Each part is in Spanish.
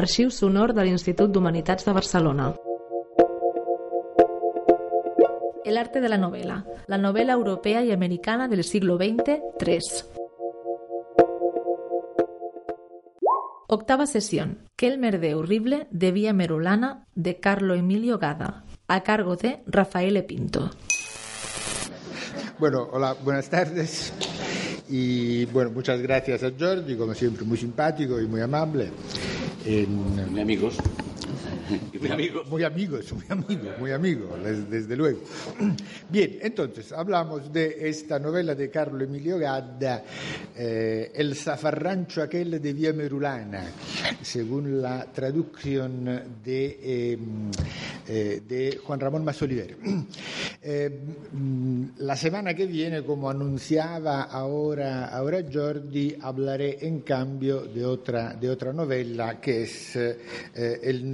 Arxiu sonor de l'Institut d'Humanitats de Barcelona. El arte de la novela. La novela europea y americana del siglo XX, 3. Octava sesión. Kelmer de Horrible de Vía Merulana de Carlo Emilio Gada, a cargo de Rafael Pinto. Bueno, hola, buenas tardes. Y bueno, muchas gracias a Jordi, como siempre, muy simpático y muy amable. En, Muy amigos. Muy. Muy amigos, muy amigos, muy amigos, des- desde luego. Bien, entonces hablamos de esta novela de Carlo Emilio Gadda, eh, El zafarrancho aquel de Vía Merulana, según la traducción de, eh, eh, Juan Ramón Masoliver. Eh, mm, la semana que viene, como anunciaba ahora, ahora Jordi, hablaré en cambio de otra, de otra novela que es eh, el,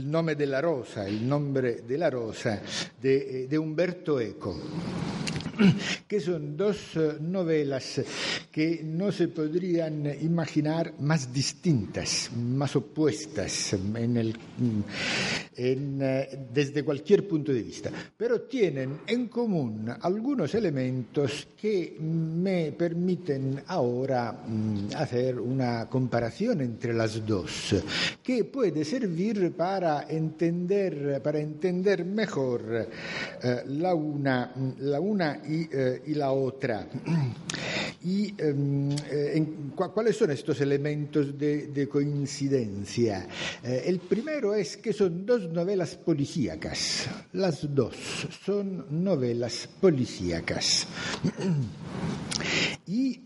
el nome de la rosa, el nombre de la rosa, de, eh, de Umberto Eco que son dos eh, novelas que no se podrían imaginar más distintas, más opuestas en en, eh, desde cualquier punto de vista, pero tienen en común algunos elementos que me permiten ahora mm, hacer una comparación entre las dos, que puede servir para entender, para entender mejor eh, la una, la una y, eh, la otra. ¿Y em, eh, cuáles son estos elementos de, de coincidencia? El primero es que son dos novelas policíacas. Las dos son novelas policíacas. Y,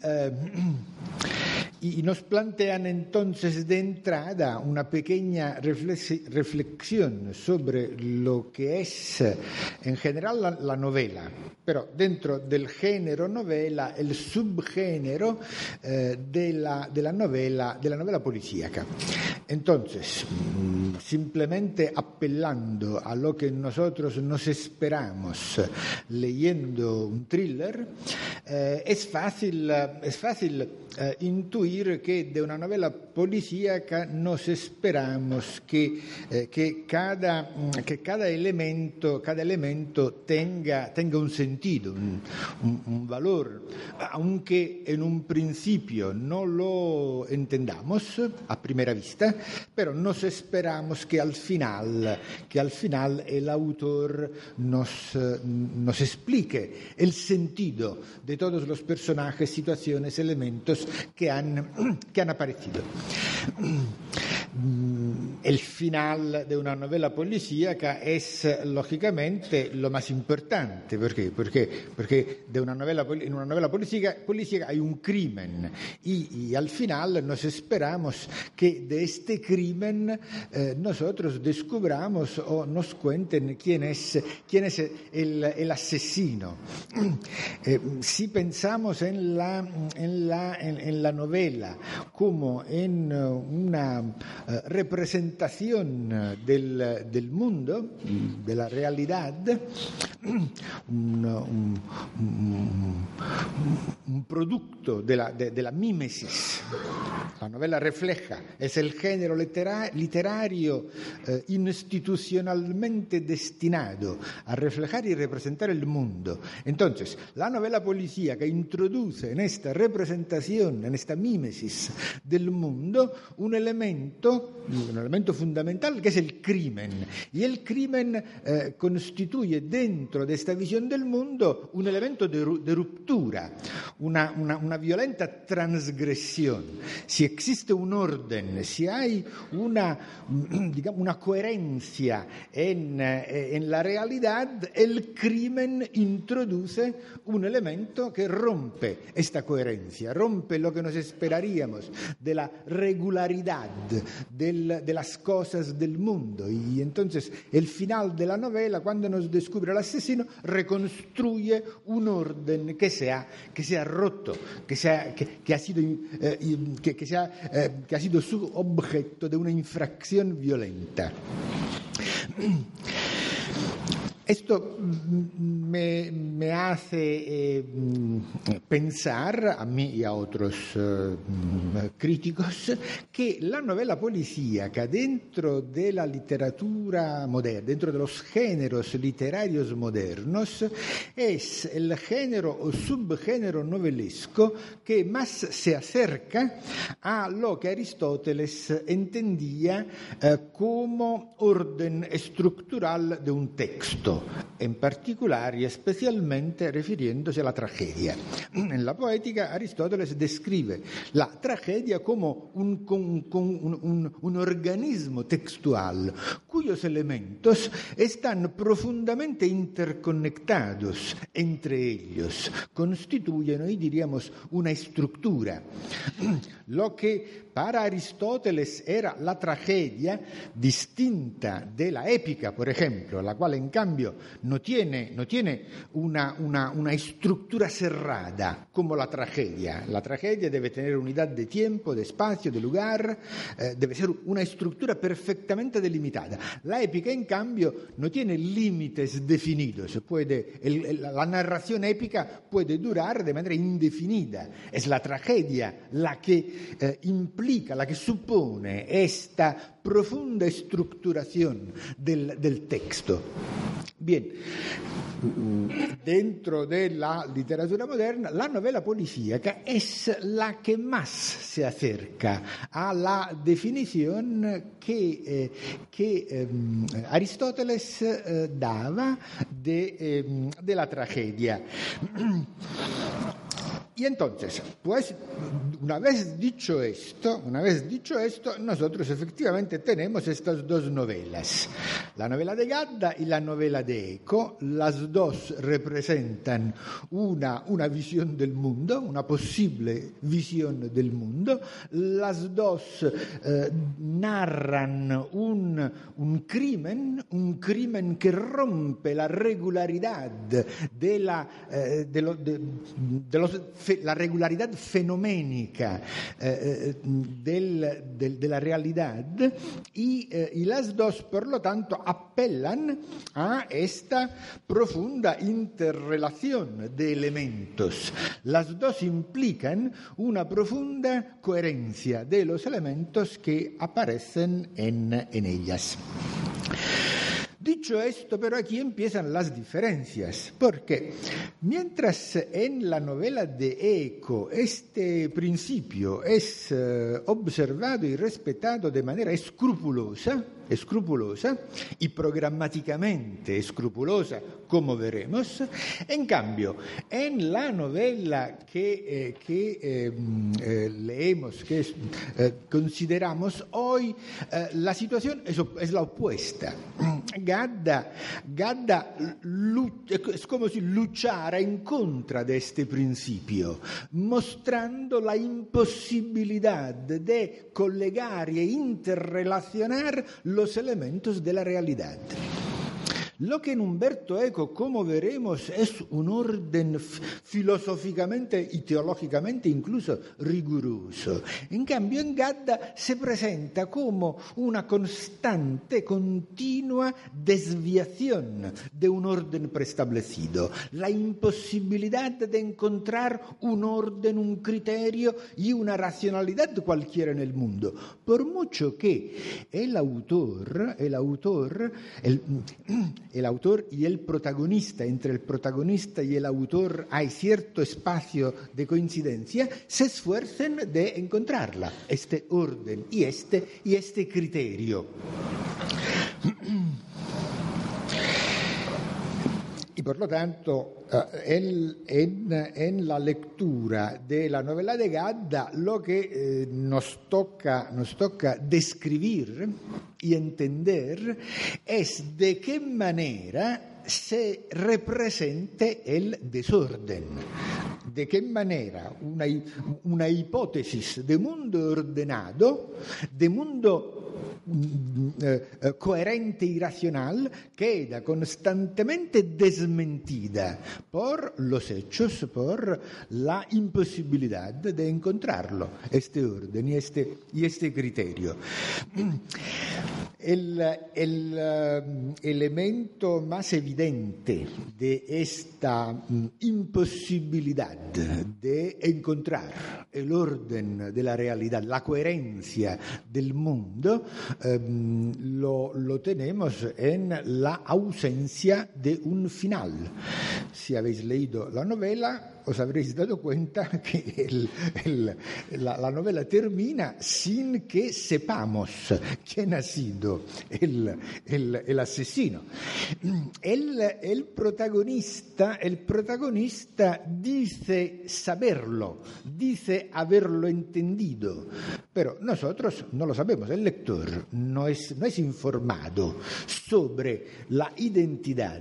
y nos plantean entonces de entrada una pequeña reflexi- reflexión sobre lo que es eh, en general la, la novela, pero dentro del género novela, el subgénero eh, de, la, de la novela, de la novela policíaca. Entonces, mm, simplemente apelando a lo que nosotros nos esperamos eh, leyendo un thriller, es fácil, es fácil intuir que de una novela policíaca nos esperamos que, eh, que, cada, mm, que cada elemento, cada elemento tenga, tenga un sentido, un, un- un valor, aunque en un principio no lo entendamos a primera vista, pero nos esperamos que al final, que al final el autor nos, eh, nos explique el sentido de todos los personajes, situaciones, elementos que han, que han aparecido. Mm, El final de una novela policíaca es lógicamente lo más importante. ¿Por qué? Porque, de una novela, en una novela policíaca, hay un crimen y, al final nos esperamos que de este crimen eh, nosotros descubramos o nos cuenten quién es, quién el, asesino. Eh, si pensamos en la, en la, en- la novela como en una representación eh, del, del mundo, de la realidad, un- un- un producto de la, de- la mímesis. La novela refleja, es el género litera- literario eh, institucionalmente destinado a reflejar y representar el mundo. Entonces, la novela policíaca introduce en esta representación, en esta mímesis del mundo, un elemento un elemento fundamental que es el crimen. Y el crimen eh, constituye dentro de esta visión del mundo un elemento de, de ruptura, una, una, violenta transgresión. Si existe un orden, si hay una, digamos, una coherencia en, eh, en la realidad, el crimen introduce un elemento que rompe esta coherencia, rompe lo que nos esperaríamos de la regularidad de las cosas del mundo. Y entonces el final de la novela, cuando nos descubre el asesino, reconstruye un orden que se ha, que se ha roto, que, se ha, que, que ha sido, eh, que, que, se ha, eh, que ha sido su objeto de una infracción violenta. Esto me, me hace eh, pensar, a mí y a otros eh, críticos, que la novela policíaca dentro de la literatura moderna, dentro de los géneros literarios modernos, es el género o subgénero novelesco que más se acerca a lo que Aristóteles entendía eh, como orden estructural de un texto en particular y especialmente refiriéndose a la tragedia. En la poética Aristóteles describe la tragedia como un, un, un, un organismo textual cuyos elementos están profundamente interconectados entre ellos, constituyen, hoy diríamos, una estructura. Lo que para Aristóteles era la tragedia distinta de la épica, por ejemplo, la cual en cambio no tiene, no tiene una, una, una, estructura cerrada como la tragedia. La tragedia debe tener unidad de tiempo, de espacio, de lugar, eh, debe ser una estructura perfectamente delimitada. La épica, en cambio, no tiene límites definidos. Puede, la narración épica puede durar de manera indefinida. Es la tragedia la que eh, implica, la que supone esta profunda estructuración del, texto. Bien, dentro de la literatura moderna, la novela policíaca es la que más se acerca a la definición que, eh, eh, Aristóteles eh, daba de, de la tragedia. Y entonces, pues, una vez dicho esto, una vez dicho esto, nosotros efectivamente tenemos estas dos novelas, la novela de Gadda y la novela de Eco. Las dos representan una, una visión del mundo, una posible visión del mundo. Las dos eh, narran un, un crimen, un crimen que rompe la regularidad de, la, eh, de, lo, de, de los la regularidad fenoménica eh, del, del, de la realidad y, eh, y, las dos, por lo tanto, apelan a esta profunda interrelación de elementos. Las dos implican una profunda coherencia de los elementos que aparecen en, en ellas. Dicho esto, pero aquí empiezan las diferencias, porque mientras en la novela de Eco este principio es uh, observado y respetado de manera escrupulosa, escrupulosa y programáticamente escrupulosa, como veremos. En cambio, en la novela que, eh, que eh, eh, leemos, que consideramos hoy, la situación es, la opuesta. Gadda, Gadda es como si luchara en contra de este principio, mostrando la imposibilidad de collegar e interrelacionar los elementos de la realidad. Lo que en Humberto Eco, como veremos, es un orden filosóficamente y teológicamente incluso riguroso. En cambio, en Gadda se presenta como una constante, continua desviación de un orden preestablecido, la imposibilidad de encontrar un orden, un criterio y una racionalidad cualquiera en el mundo. Por mucho que el autor, el autor, el, el autor y el protagonista, entre el protagonista y el autor hay cierto espacio de coincidencia, se esfuercen de encontrarla, este orden y este, y este criterio. Y por lo tanto, eh, en, en, la lectura de la novela de Gadda, lo que eh, nos, toca, nos toca describir y entender es de qué manera se represente el desorden. De qué manera una, una hipótesis de mundo ordenado, de mundo eh, eh, coherente y racional queda constantemente desmentida por los hechos, por la imposibilidad de encontrarlo, este orden y este, y criterio. El, el uh, elemento más evidente de esta um, imposibilidad de encontrar el orden de la coherencia del mundo, um, lo, lo, tenemos en la ausencia de un final. Si habéis leído la novela, os habréis dado cuenta que la, novela termina sin que sepamos quién ha sido el, el asesino. El, protagonista, el protagonista dice saberlo, dice haberlo entendido, pero nosotros no lo sabemos, el lector no es, no es informado sobre la identidad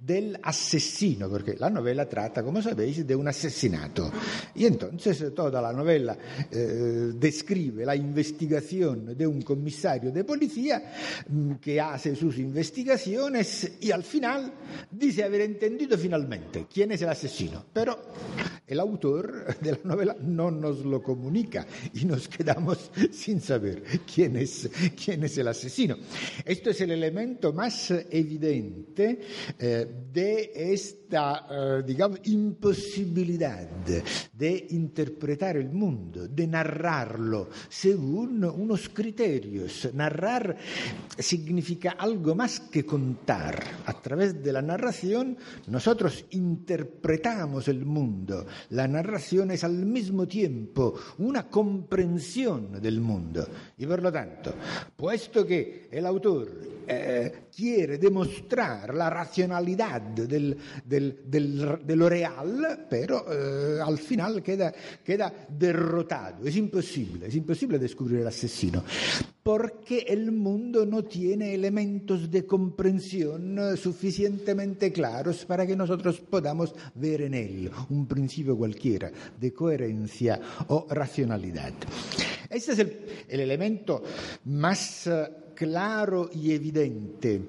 del asesino, porque la novela trata, como sabéis, de un asesinato. Y entonces toda la novela eh, describe la investigación de un comisario de policía que hace sus investigaciones y al final dice haber entendido finalmente quién es el asesino. Pero el autor de la novela no nos lo comunica y nos quedamos sin saber quién es, quién es el asesino. Esto es el elemento más evidente eh, de esta, eh, digamos, imposibilidad de interpretar el mundo, de narrarlo según unos criterios. Narrar significa algo más que contar. A través de la narración nosotros interpretamos el mundo la narración es al mismo tiempo una comprensión del mundo. Y por lo tanto, puesto que el autor eh, quiere demostrar la racionalidad del, del, del, de lo real, pero eh, al final queda, queda derrotado. Es imposible, es imposible descubrir el asesino porque el mundo no tiene elementos de comprensión suficientemente claros para que nosotros podamos ver en él un principio cualquiera de coherencia o racionalidad. Este es el, el elemento más claro y evidente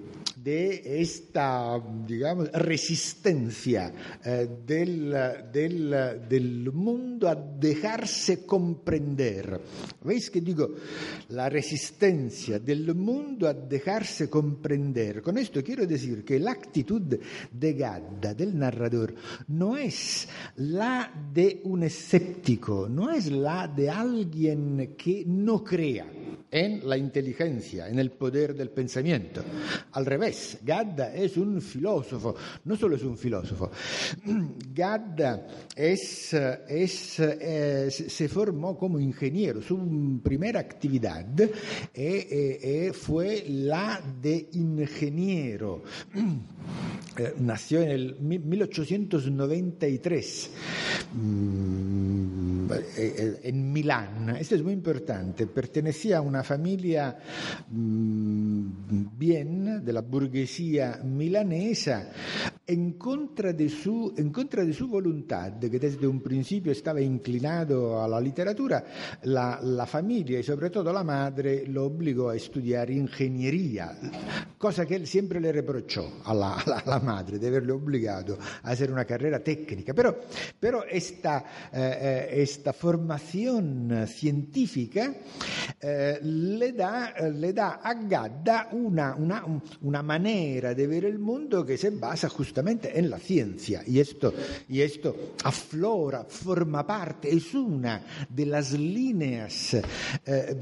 de esta, digamos, resistencia eh, del, del, del, mundo a dejarse comprender. ¿Veis que digo la resistencia del mundo a dejarse comprender? Con esto quiero decir que la actitud de Gadda, del narrador, no es la de un escéptico, no es la de alguien que no crea en la inteligencia, en el poder del pensamiento. Al revés, Gadda es un filósofo, no solo es un filósofo, Gadda es, es, eh, se formó como ingeniero, su primera actividad eh, eh, fue la de ingeniero. nació en el 1893 mm, en Milán. Esto es muy importante. Pertenecía a una familia mmm, bien de la burguesía milanesa en contra, de su, en contra de su voluntad, que desde un principio estaba inclinado a la literatura, la, la familia y sobre todo la madre lo obligó a estudiar ingeniería, cosa que él siempre le reprochó a la, a la madre de haberle obligado a hacer una carrera tecnica. Pero, pero esta, eh, esta formación científica eh, le, da, le, da, a Gadda una, una, una, manera de ver el mundo que se basa justamente en la ciencia y esto, y esto aflora, forma parte, es una de las líneas eh,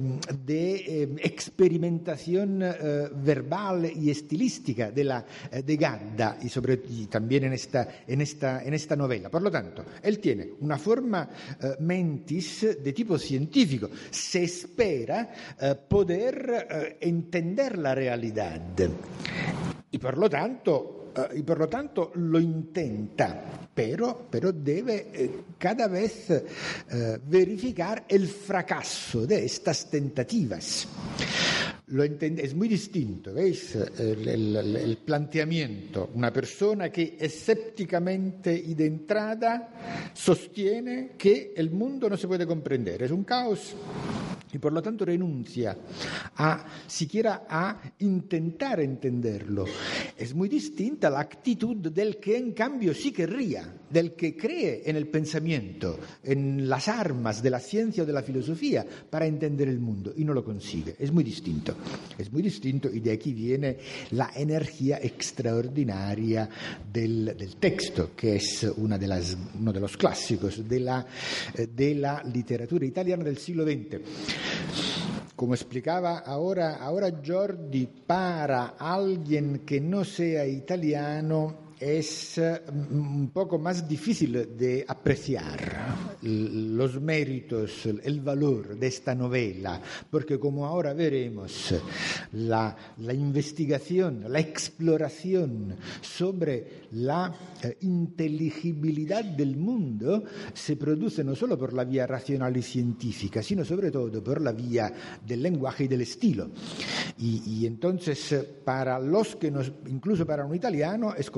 de eh, experimentación eh, verbal y estilística de, la, de Gadda y, sobre, y también en esta, en, esta, en esta novela. Por lo tanto, él tiene una forma mentis de tipo científico. Se espera poder entender la realidad y por lo tanto y por lo tanto lo intenta, pero, pero debe eh, cada vez eh, verificar el fracaso de estas tentativas. Lo es muy distinto, ¿veis? El, el, el, planteamiento. Una persona que escépticamente y de entrada sostiene que el mundo no se puede comprender, es un caos y por lo tanto renuncia a siquiera a intentar entenderlo. Es muy distinta la actitud del que en cambio sí querría, del que cree en el pensamiento, en las armas de la ciencia o de la filosofía para entender el mundo y no lo consigue. Es muy distinto, es muy distinto y de aquí viene la energía extraordinaria del, texto, que es uno de los clásicos de la, de la literatura italiana del siglo XX. Como explicaba ahora, ahora Jordi, para alguien que no sea italiano es un poco más difícil de apreciar los méritos, el valor de esta novela, porque como ahora veremos, la, la investigación, la exploración sobre la eh, inteligibilidad del mundo se produce no solo por la vía racional y científica, sino sobre todo por la vía del lenguaje y del estilo. Y, y entonces para los que nos, incluso para un italiano, es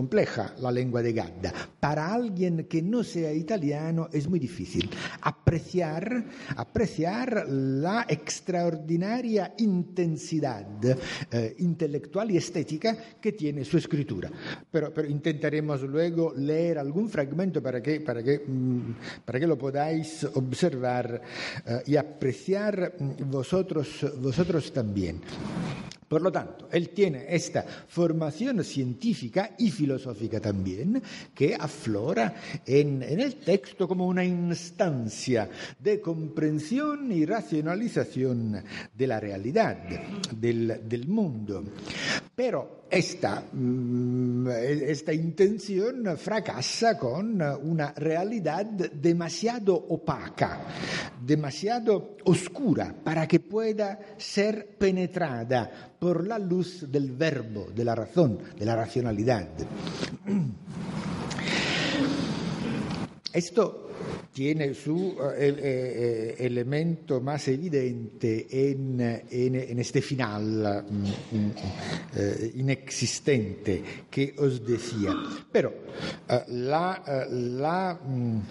la lengua de Gadda. Para alguien que no sea italiano es muy difícil apreciar, apreciar la extraordinaria intensidad eh, intelectual y estética que tiene su escritura. Pero, pero, intentaremos luego leer algún fragmento para que, para que, mm, para que lo podáis observar eh, y apreciar mm, vosotros, vosotros también. Por lo tanto, él tiene esta formación científica y filosófica también, que aflora en, el texto como una instancia de comprensión y racionalización de la realidad, del mundo. Pero esta, esta, intención fracasa con una realidad demasiado opaca, demasiado oscura para que pueda ser penetrada por la luz del verbo, de la razón, de la racionalidad. Esto tiene su eh, eh, elemento más evidente en, este final mm, eh, inexistente que os decía. Pero eh, la, eh, la, mm,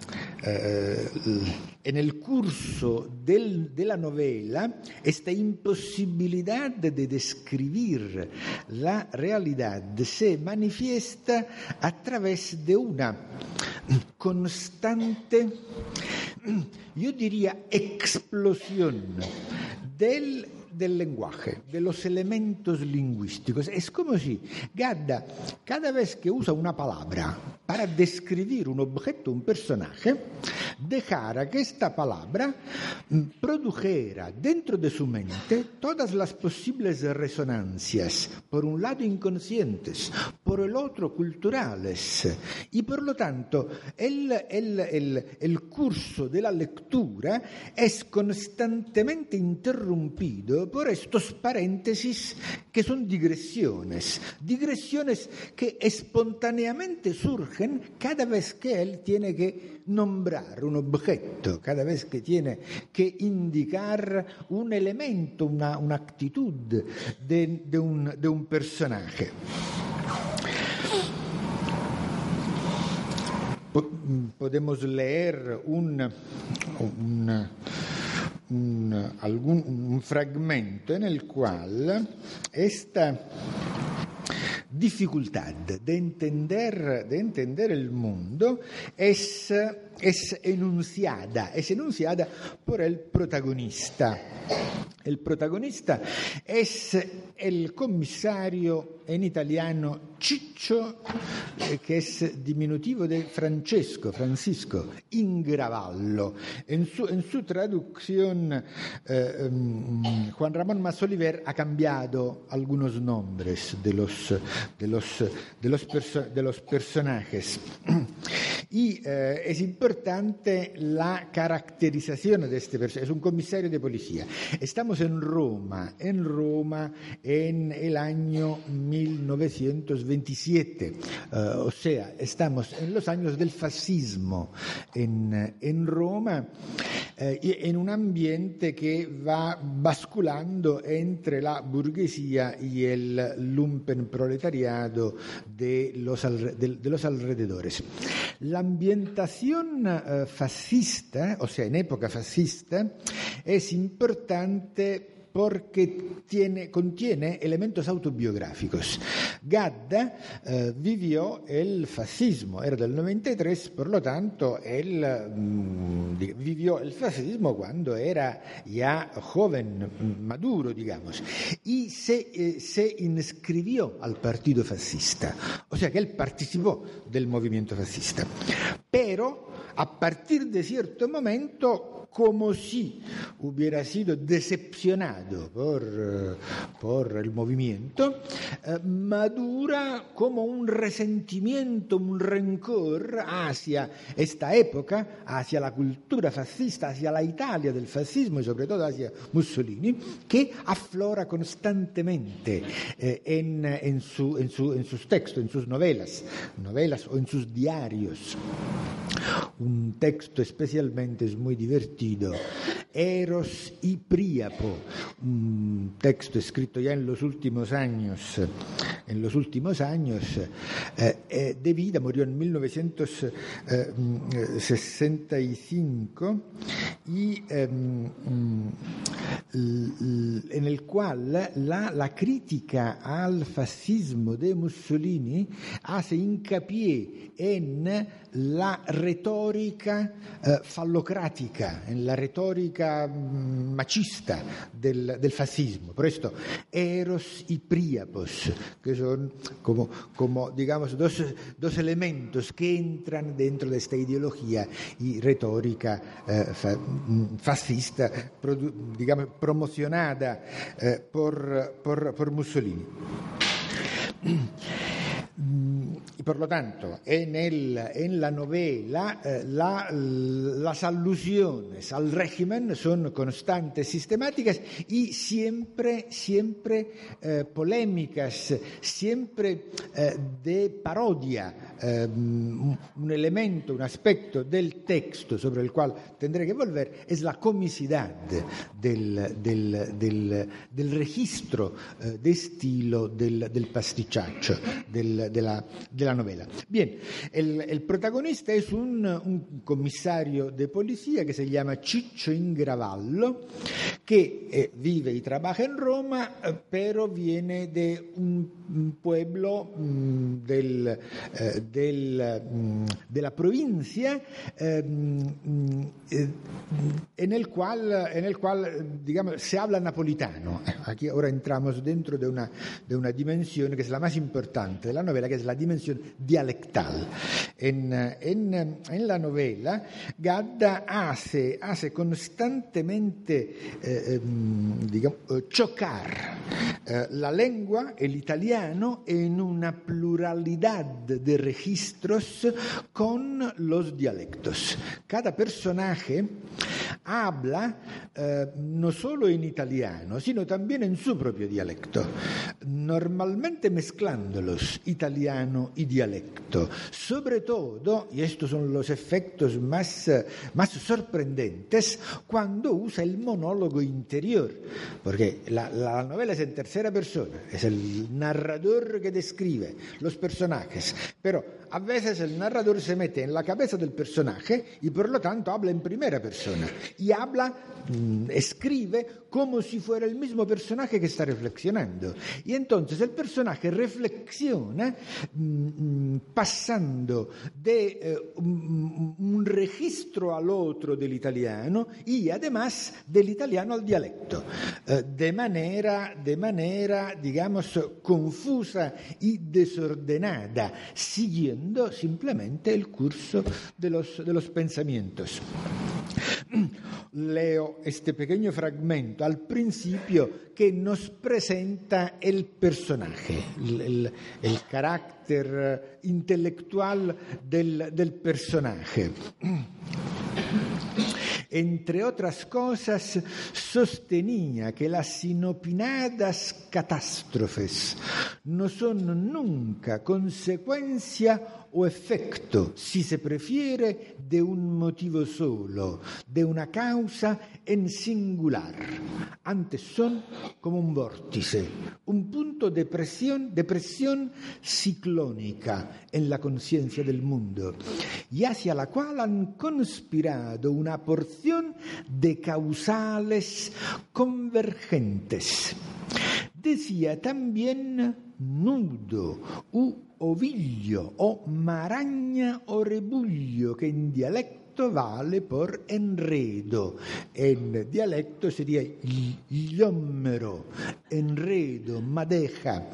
en el curso de la novela, esta imposibilidad de describir la realidad se manifiesta a través de una constante, yo diría, explosión del del lenguaje, de los elementos lingüísticos. Es como si Gadda, cada vez que usa una palabra para describir un objeto, un personaje, dejara que esta palabra produjera dentro de su mente todas las posibles resonancias, por un lado inconscientes, por el otro culturales. Y por lo tanto, el, el, el, el curso de la lectura es constantemente interrumpido por estos paréntesis que son digresiones, digresiones que espontáneamente surgen cada vez que él tiene que nombrar un objeto, cada vez que tiene que indicar un elemento, una, una actitud de, de, un, de un personaje. podemos leer un, un, un, algún, un fragmento en el cual esta dificultad de entender, de entender el es enunciada, es enunciada por el protagonista. El protagonista es el comisario en italiano Ciccio, eh, que es diminutivo de Francesco, Francisco, Ingravallo. En su, en su traducción, eh, Juan Ramón Masoliver ha cambiado algunos nombres de los, de los, de los, perso de los personajes. Y eh, es importante la caracterización de este personaje. Es un comisario de policía. Estamos en Roma, en Roma en el año 1927. Uh, o sea, estamos en los años del fascismo en, Roma eh, y en un ambiente que va basculando entre la burguesía y el lumpen proletariado de los, de, de los alrededores. Ambientación eh, fascista, o sea, en época fascista, es importante porque tiene, contiene elementos autobiográficos. Gadda eh, vivió el fascismo, era del 93, por lo tanto, él mmm, vivió el fascismo cuando era ya joven, maduro, digamos, y se, eh, se inscribió al partido fascista, o sea que él participó del movimiento fascista. Pero a partir de cierto momento como si hubiera sido decepcionado por, por el movimiento, eh, madura como un resentimiento, un rencor hacia esta época, hacia la cultura fascista, hacia la Italia del fascismo y sobre todo hacia Mussolini, que aflora constantemente eh, en, en, su, en, su, en sus textos, en sus novelas, novelas o en sus diarios. Un texto especialmente es muy divertido. Eros y Príapo, un texto escrito ya en los últimos años, en los últimos años. Eh, eh, de vida, murió en 1965 y eh, en el cual la, la, crítica al fascismo de Mussolini hace hincapié en la retórica fallocrática, en la retórica mm, machista del, del, fascismo. Por esto, Eros y Príapos, que son como, como digamos, dos, dos, elementos que entran dentro de esta ideología y retórica eh, fa, mm, fascista, produ, digamos, promocionada eh, por, por, por Mussolini. Y por lo tanto, en, el, en la novela eh, la, las alusiones al régimen son constantes, sistemáticas y siempre, siempre eh, polémicas, siempre eh, de parodia, eh, un elemento, un aspecto del texto sobre el cual tendré que volver es la comicidad del, del, del, del registro eh, de estilo del, del pasticciaccio, del, de, la, de, la, novela. Bien, el, el protagonista es un, un, comisario de policía que se llama Ciccio Ingravallo, que eh, vive y trabaja en Roma, eh, pero viene de un, un pueblo mm, del, eh, del, mm, de la provincia mm, en el cual, en el cual digamos, se habla napolitano. Aquí ahora entramos dentro de una, de una dimensión que es la más importante de la novela, que es la dimensión dialectal. En, en, en la novela, Gadda hace, hace constantemente eh, digamos, chocar eh, la lengua, el italiano, en una pluralidad de registros con los dialectos. Cada personaje habla eh, no solo en italiano, sino también en su propio dialecto, normalmente mezclándolos, italiano y dialecto. Sobre todo, y estos son los efectos más, más sorprendentes, cuando usa el monólogo interior, porque la, la novela es en tercera persona, es el narrador que describe los personajes, pero a veces el narrador se mete en la cabeza del personaje y por lo tanto habla en primera persona y habla, mm, escribe como si fuera el mismo personaje que está reflexionando. Y entonces el personaje reflexiona mm, mm, pasando de eh, un registro al otro del italiano y además del italiano al dialecto, eh, de manera, de manera, digamos, confusa y desordenada, siguiendo simplemente el curso de los, de los pensamientos. Leo este pequeño fragmento al principio que nos presenta el personaje, el, carácter intelectual del, del personaje. Entre otras cosas, sostenía que las inopinadas catástrofes no son nunca consecuencia o efecto, si se prefiere, de un motivo solo, de una causa en singular. Antes son como un vórtice, un punto de presión, de presión ciclónica en la conciencia del mundo, y hacia la cual han conspirado una porción de causales convergentes. Decía también nudo u oviglio o maragna o rebuglio che in dialetto vale por enredo. En dialecto sería gliommero, enredo, madeja.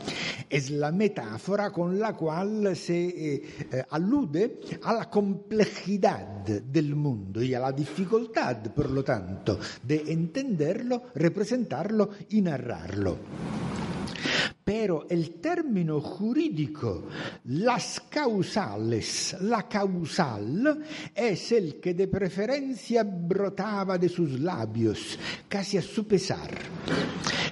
Es la metáfora con la cual se eh, eh, alude a la complejidad del mundo y a la dificultad, por lo tanto, de entenderlo, representarlo y narrarlo. Pero el término jurídico, las causales, la causal, es el que de preferencia brotaba de sus labios, casi a su pesar.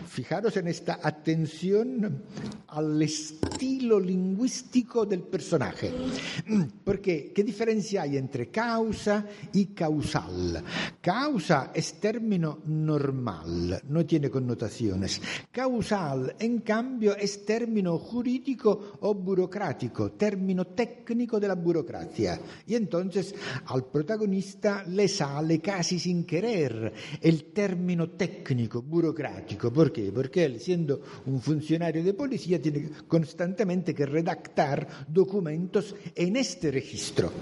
Fijaros en esta atención al estilo lingüístico del personaje. Porque, ¿qué diferencia hay entre causa y causal? Causa es término normal, no tiene connotaciones. Causal, en cambio, es término jurídico o burocrático, término técnico de la burocracia. Y entonces al protagonista le sale casi sin querer el término técnico, burocrático. ¿Por qué? Porque él, siendo un funcionario de policía, tiene constantemente que redactar documentos en este registro.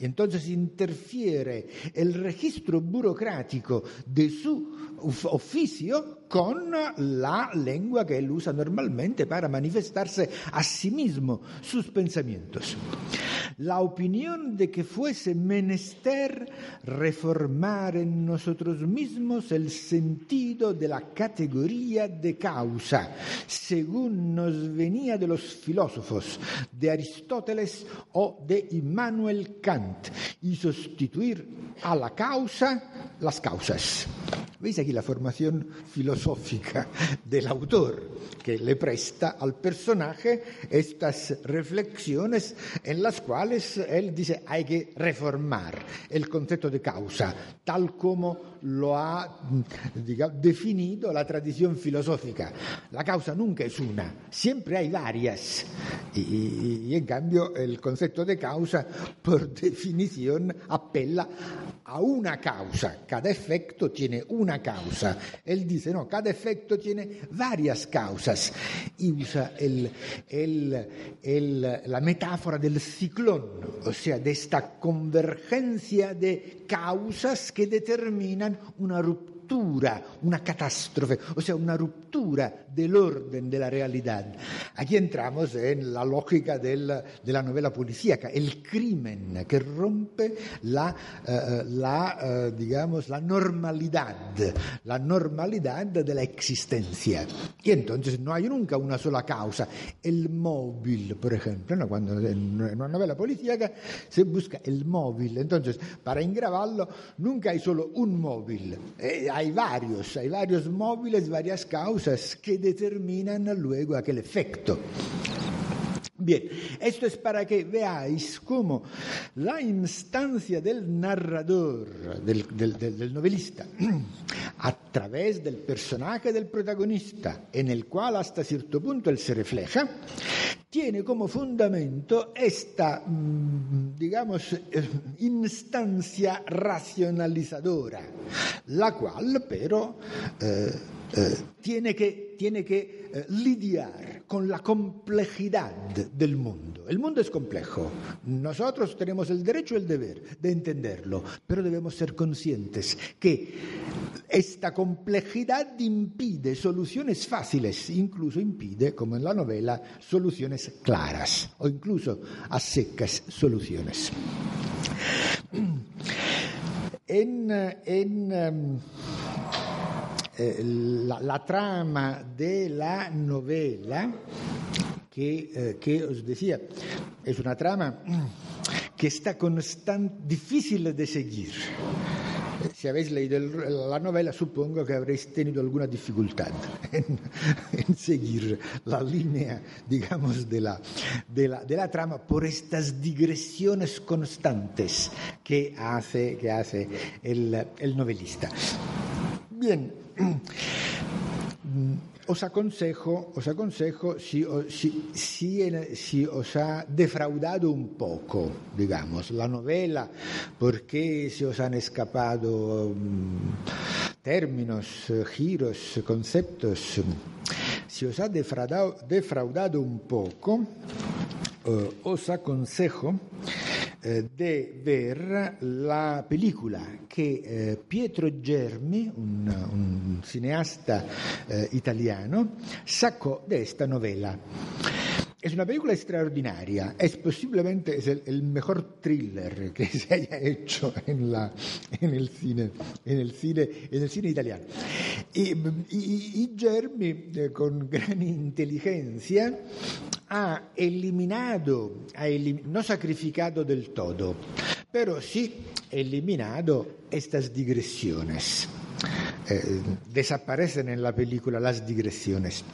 Y entonces interfiere el registro burocrático de su oficio con la lengua que él usa normalmente para manifestarse a sí mismo sus pensamientos. La opinión de que fuese menester reformar en nosotros mismos el sentido de la categoría de causa, según nos venía de los filósofos, de Aristóteles o de Immanuel Kant, y sustituir a la causa las causas. ¿Veis aquí la formación filosófica del autor que le presta al personaje estas reflexiones en las cuales él dice hay que reformar el concepto de causa, tal como lo ha definido la tradición filosófica. La causa nunca es una, siempre hay varias. Y en cambio el concepto de causa, por definición, apela a una causa. Cada efecto tiene una causa. Él dice, no, cada efecto tiene varias causas. Y usa el, el, el, la metáfora del ciclón, o sea, de esta convergencia de causas que determinan una ruptura una catástrofe, o sea, una ruptura del orden de la realidad. Aquí entramos en la lógica de la novela policíaca, el crimen que rompe la, uh, la uh, digamos, la normalidad, la normalidad de la existencia. Y entonces no hay nunca una sola causa. El móvil, por ejemplo, cuando en una novela policíaca se busca el móvil, entonces para engravarlo nunca hay solo un móvil. Eh, hay varios, hay varios móviles, varias causas que determinan luego aquel efecto. Bien, esto es para que veáis cómo la instancia del narrador, del, novelista, a través del personaje del protagonista, en el cual hasta cierto punto él se refleja, tiene como fundamento esta, mm, digamos, eh, instancia racionalizadora, la cual pero eh, eh, tiene que, tiene que eh, lidiar con la complejidad del mundo. El mundo es complejo. Nosotros tenemos el derecho y el deber de entenderlo, pero debemos ser conscientes que esta complejidad impide soluciones fáciles, incluso impide, como en la novela, soluciones claras o incluso a secas soluciones. En, en um, eh, la, trama de la novela, que, eh, que, os decía, es una trama que está constante, difícil de seguir. Si habéis leído la novela, supongo que habréis tenido alguna dificultad en, en seguir la línea, digamos, de la, de, la, de la, trama por estas digresiones constantes que hace, que hace el, el novelista. Bien, os aconsejo, os aconsejo si, si, si, os ha defraudado un poco, digamos, la novela, porque se os han escapado um, términos, giros, conceptos, si os ha defraudado, defraudado un poco, uh, os aconsejo eh, de ver la película che eh, Pietro Germi, un, un cineasta eh, italiano, sacó de esta novela. Es una película extraordinaria, es posiblemente el, mejor thriller que se haya hecho en, la, en, el, cine, en, el, cine, en el cine italiano. Y, y, Germi, eh, con gran inteligencia, ha eliminado, ha no sacrificado del todo, pero sí eliminado estas digresiones. Eh, desaparecen en la película las digresiones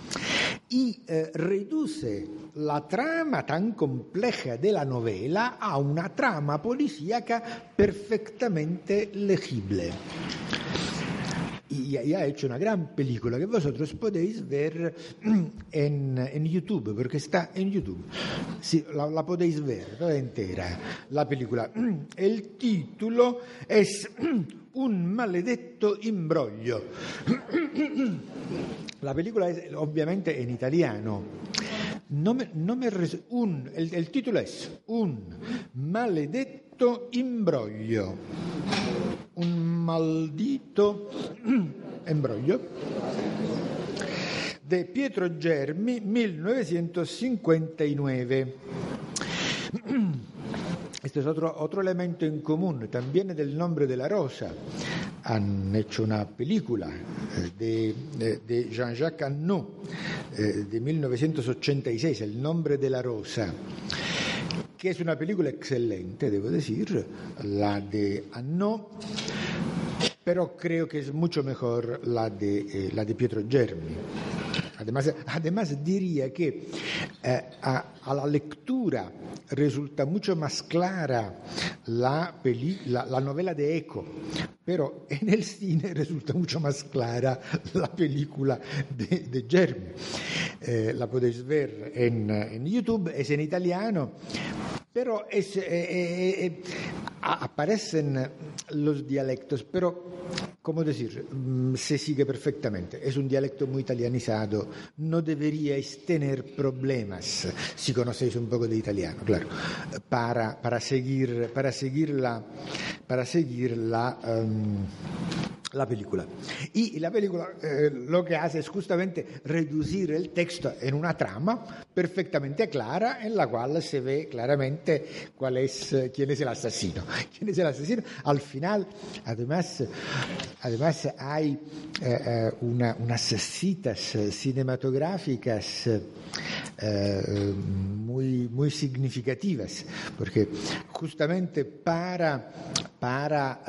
y eh, reduce la trama tan compleja de la novela a una trama policíaca perfectamente legible ha hecho una gran película que vosotros podéis ver en, en YouTube, porque está en YouTube. Sí, la, la, podéis ver toda entera, la película. El título es Un maledetto imbroglio. La película es obviamente en italiano. No me, no me res, un, el, el título es Un maledetto imbroglio un maldito embroglio de Pietro Germi, 1959. Este es otro, elemento en común, también del nombre de la rosa. Han hecho una película eh, de Jean-Jacques Annaud eh, de 1986, El nombre de la rosa que es una película excelente, debo decir, la de Anno, pero creo que es mucho mejor la de, eh, la de Pietro Germi. Además, además diría que eh, a, a, la lectura resulta mucho más clara la, peli, la, la, novela de Eco, pero en el cine resulta mucho más clara la película de, de Germi. Eh, la podéis ver en, en YouTube, es en italiano, pero eh, eh, eh, aparecen los dialectos, pero, ¿cómo decir? Mm, se sigue perfectamente. Es un dialecto muy italianizado. No deberíais tener problemas, si conocéis un poco de italiano, claro, para, para, seguir, para seguir la... Para seguir la um, la película. Y la película lo que hace es justamente reducir el texto en una trama perfectamente clara en la cual se ve claramente cuál es, quién es el asesino. ¿Quién es el asesino? Al final, además, además hay eh, una, unas citas cinematográficas muy, muy significativas, porque justamente para, para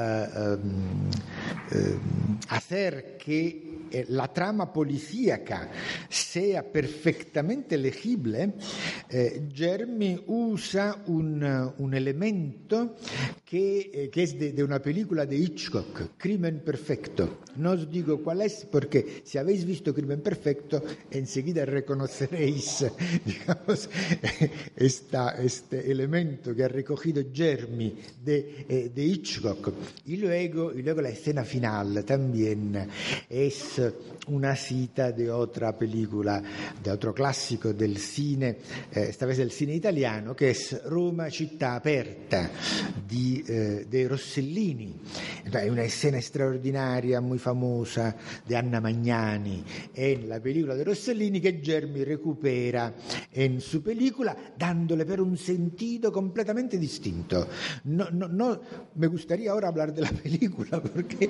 hacer que eh, la trama policíaca sea perfectamente legible, eh, Germi usa un, un elemento que, eh, que es de, de, una película de Hitchcock, Crimen Perfecto. No os digo cuál es porque si habéis visto Crimen Perfecto enseguida reconoceréis digamos, esta, elemento que ha recogido Germi de, eh, de Hitchcock. Y luego, luego la escena final también es una cita de otra película, de otro clásico del cine, eh, esta vez del cine italiano, que es Roma città aperta di, eh, de Rossellini. Hay una escena straordinaria, muy famosa, de Anna Magnani en la película de Rossellini que Germi recupera en su película dándole per un sentido completamente distinto. No, no, no, me gustaría ahora hablar de la película porque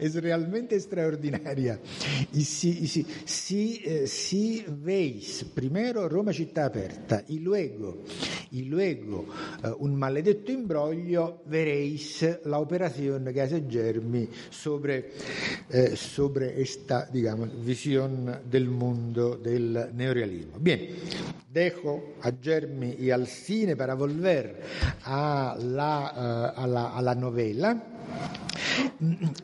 es realmente extraordinaria. Y si, si, si, eh, si, veis primero Roma città aperta y luego, y luego eh, un maledetto imbroglio, veréis la operación que hace Germi sobre, eh, sobre esta digamos, visión del mundo del neorealismo. Bien, dejo a Germi y al cine para volver a la, uh, a la, a la novela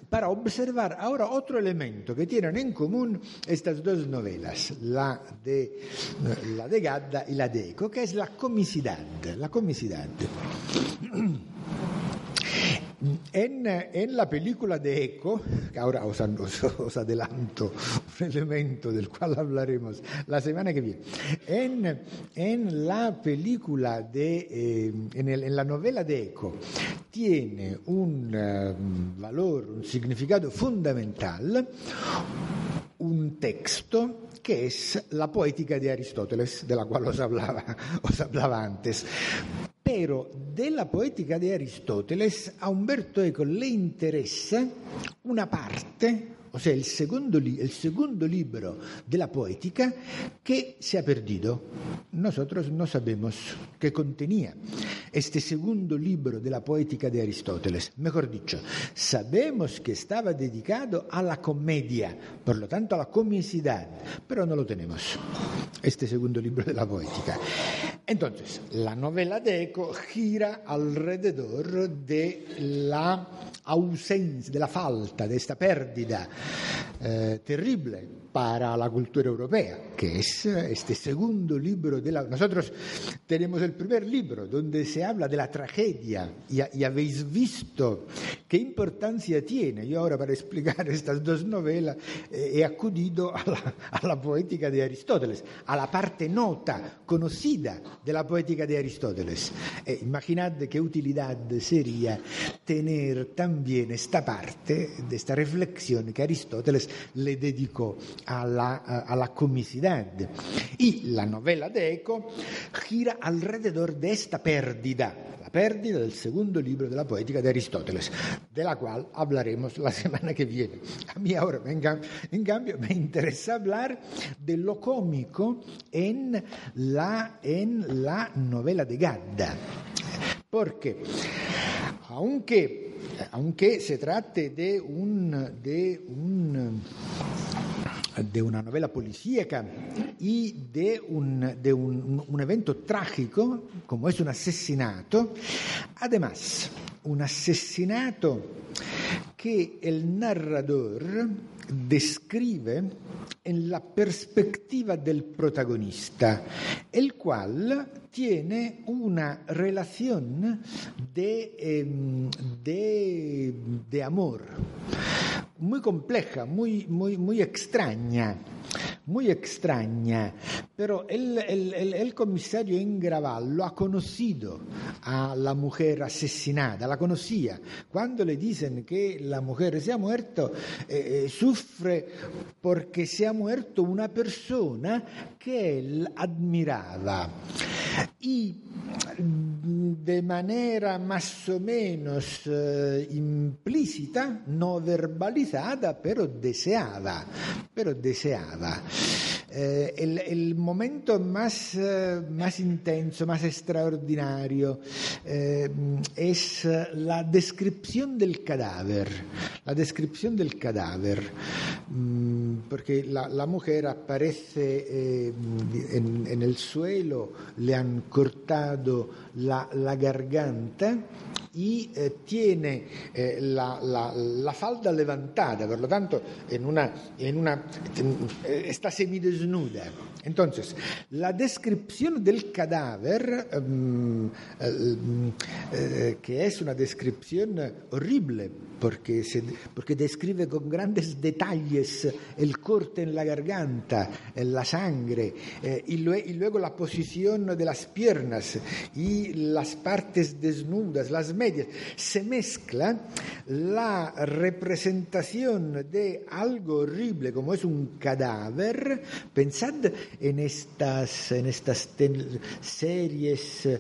para observar ahora otro elemento que tienen en común estas dos novelas, la de, la de Gadda y la de Eco, que es la comicidad. La comicidad. En, en, la película de Eco, ahora os, os, adelanto un elemento del cual hablaremos la semana que viene, en, en la película de, eh, en, el, en, la novela de Eco, tiene un uh, valor, un significado fundamental, un texto que es la poética de Aristóteles, de la cual os hablaba, antes. Pero de la poética de Aristóteles a Umberto Eco le interesa una parte o sea, el segundo, el segundo libro de la poética que se ha perdido. Nosotros no sabemos qué contenía este segundo libro de la poética de Aristóteles. Mejor dicho, sabemos que estaba dedicado a la comedia, por lo tanto a la comicidad, pero no lo tenemos, este segundo libro de la poética. Entonces, la novela de Eco gira alrededor de la ausencia, de la falta, de esta pérdida eh, terrible para la cultura europea, que es este segundo libro de la... Nosotros tenemos el primer libro donde se habla de la tragedia y, habéis visto qué importancia tiene. Yo ahora para explicar estas dos novelas eh, he acudido a la, a la, poética de Aristóteles, a la parte nota, conocida de la poética de Aristóteles. Eh, imaginad qué utilidad sería tener también esta parte de esta reflexión que Aristóteles le dedicó a la, a la comicidad. Y la novela de Eco gira alrededor de esta pérdida, la pérdida del segundo libro de la poética de Aristóteles, de la cual hablaremos la semana que viene. A mí ahora, en cambio me interesa hablar de lo cómico en la, en la novela de Gadda. Porque, aunque, aunque se trate de un, de un de una novela policíaca y de, un, de un, un, evento trágico como es un asesinato, además un asesinato que el narrador describe en la perspectiva del protagonista, el cual tiene una relación de, eh, de, de amor muy compleja, muy, muy, muy extraña, muy extraña, pero el, el, el, el comisario Ingraval lo ha conocido a la mujer asesinada, la conocía. Cuando le dicen que mujer se ha muerto, eh, eh, sufre porque se ha muerto una persona que él admiraba. De manera más o menos eh, implícita, no verbalizada, pero deseada, pero deseada. Eh, el, momento más, eh, más, intenso, más extraordinario, es la descripción del cadáver, la descripción del cadáver, mm, porque la, mujer aparece en, el suelo, le han cortado la, la garganta y eh, tiene eh, la, la, falda levantada, por lo tanto, en una, en una, en, está semidesnuda. Entonces, la descripción del cadáver, uh, que es una descripción horrible, porque, porque, describe con grandes detalles el corte en la garganta, la sangre, eh, y, lue, y, luego la posición de las piernas y las partes desnudas, las. Se mezcla la representación de algo horrible como es un cadáver. Pensad en estas, en estas series uh,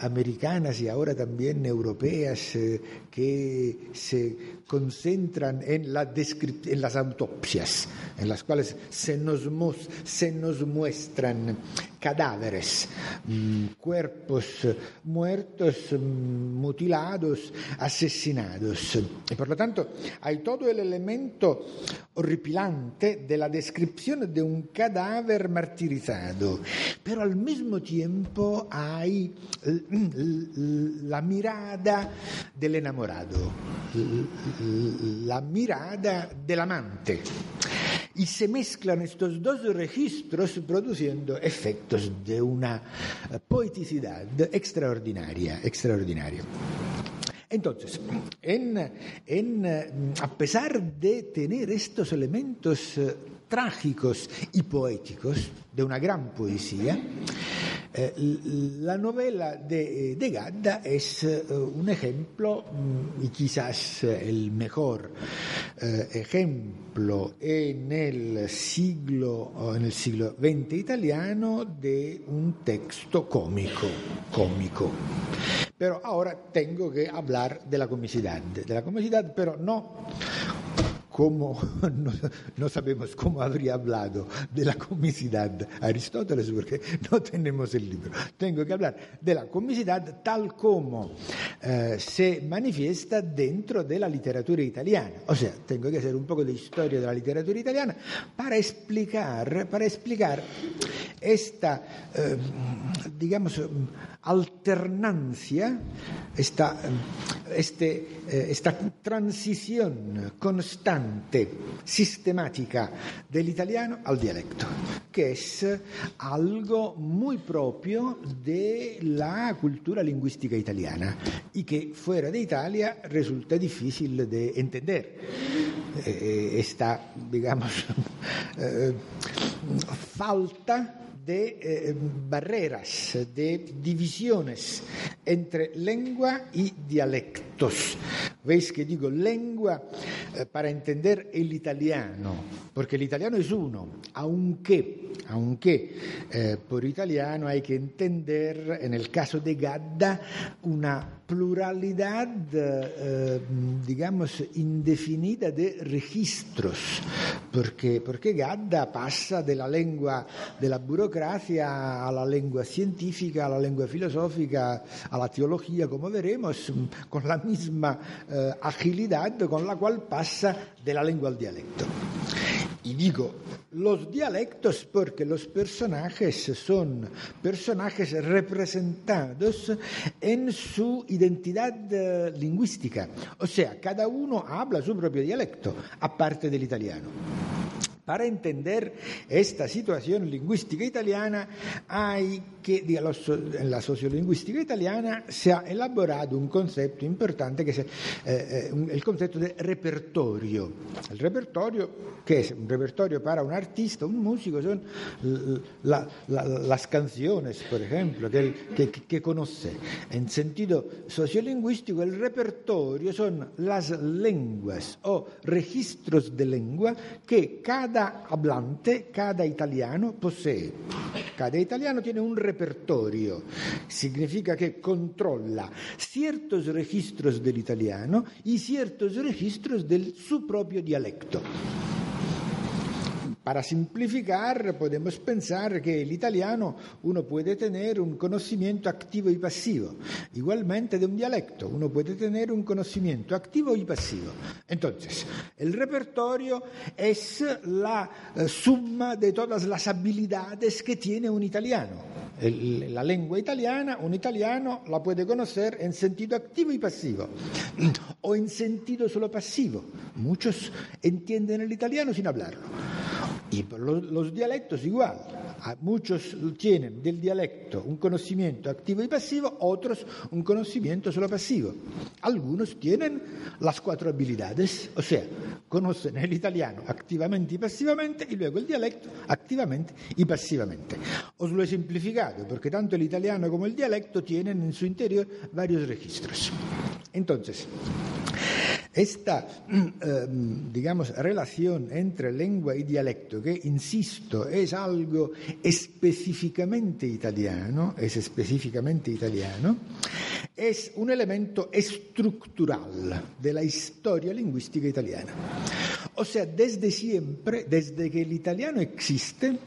americanas y ahora también europeas uh, que se concentran en, en, las autopsias, en las cuales se nos muestran cadáveres, mmm, cuerpos muertos, mmm, mutilados, asesinados. Y por lo tanto hay todo el elemento horripilante de la descripción de un cadáver martirizado, pero al mismo tiempo hay la mirada del enamorado, la mirada del amante. Y se mezclan estos dos registros produciendo efectos de una poeticidad extraordinaria, extraordinaria. Entonces, en, en, a pesar de tener estos elementos trágicos y poéticos de una gran poesía, eh, la novela de, de Gadda es eh, un ejemplo y quizás el mejor eh, ejemplo en el siglo en el siglo XX italiano de un texto cómico, cómico. Pero ahora tengo que hablar de la comicidad, de la comicidad, pero no cómo, no, sabemos cómo habría hablado de la comicidad Aristóteles porque no tenemos el libro. Tengo que hablar de la comicidad tal como eh, se manifiesta dentro de la literatura italiana. O sea, tengo que hacer un poco de historia de la literatura italiana para explicar, para explicar esta, eh, digamos, alternancia, esta, este, eh, esta transición constante, sistemática del al dialecto, que es algo muy propio de la cultura lingüística italiana y que fuera de Italia resulta difícil de entender. Eh, esta, digamos, eh, falta de eh, barreras, de divisiones entre lengua y dialectos. Veis que digo lengua eh, para entender el italiano, porque el italiano es uno, aunque, aunque eh, por italiano hay que entender, en el caso de Gadda, una pluralidad, eh, digamos, indefinida de registros, porque, porque Gadda pasa de la lengua de la burocracia a la lengua científica, a la lengua filosófica, a la teología, como veremos, con la misma eh, agilidad con la cual pasa de la lengua al dialecto. Y digo los dialectos porque los personajes son personajes representados en su identidad uh, lingüística. O sea, cada uno habla su propio dialecto, aparte del italiano. Para entender esta situación lingüística italiana hay que, en la sociolingüística italiana se ha elaborado un concepto importante que es el concepto de repertorio. El repertorio, que es un repertorio para un artista, un músico, son la, la, las canciones, por ejemplo, que conoce. En sentido sociolingüístico, el repertorio son las lenguas o registros de lengua que cada cada hablante, cada italiano posee. Cada italiano tiene un repertorio, significa que controla ciertos registros del italiano y ciertos registros de su propio dialecto. Para simplificar, podemos pensar que el italiano uno puede tener un conocimiento activo y pasivo, igualmente de un dialecto, uno puede tener un conocimiento activo y pasivo. Entonces, el repertorio es la eh, suma de todas las habilidades que tiene un italiano. La lengua italiana, un italiano la puede conocer en sentido activo y pasivo, o en sentido solo pasivo. Muchos entienden el italiano sin hablarlo. Y los, los, dialectos igual. Muchos tienen del dialecto un conocimiento activo y pasivo, otros un conocimiento solo pasivo. Algunos tienen las cuatro habilidades, o sea, conocen el italiano activamente y pasivamente y luego el dialecto activamente y pasivamente. Os lo he simplificado porque tanto el italiano como el dialecto tienen en su interior varios registros. Entonces, esta, eh, digamos, relación entre lengua y dialecto, que, insisto, es algo específicamente italiano, es específicamente italiano, es un elemento estructural de la historia lingüística italiana. O sea, desde siempre, desde que el italiano existe,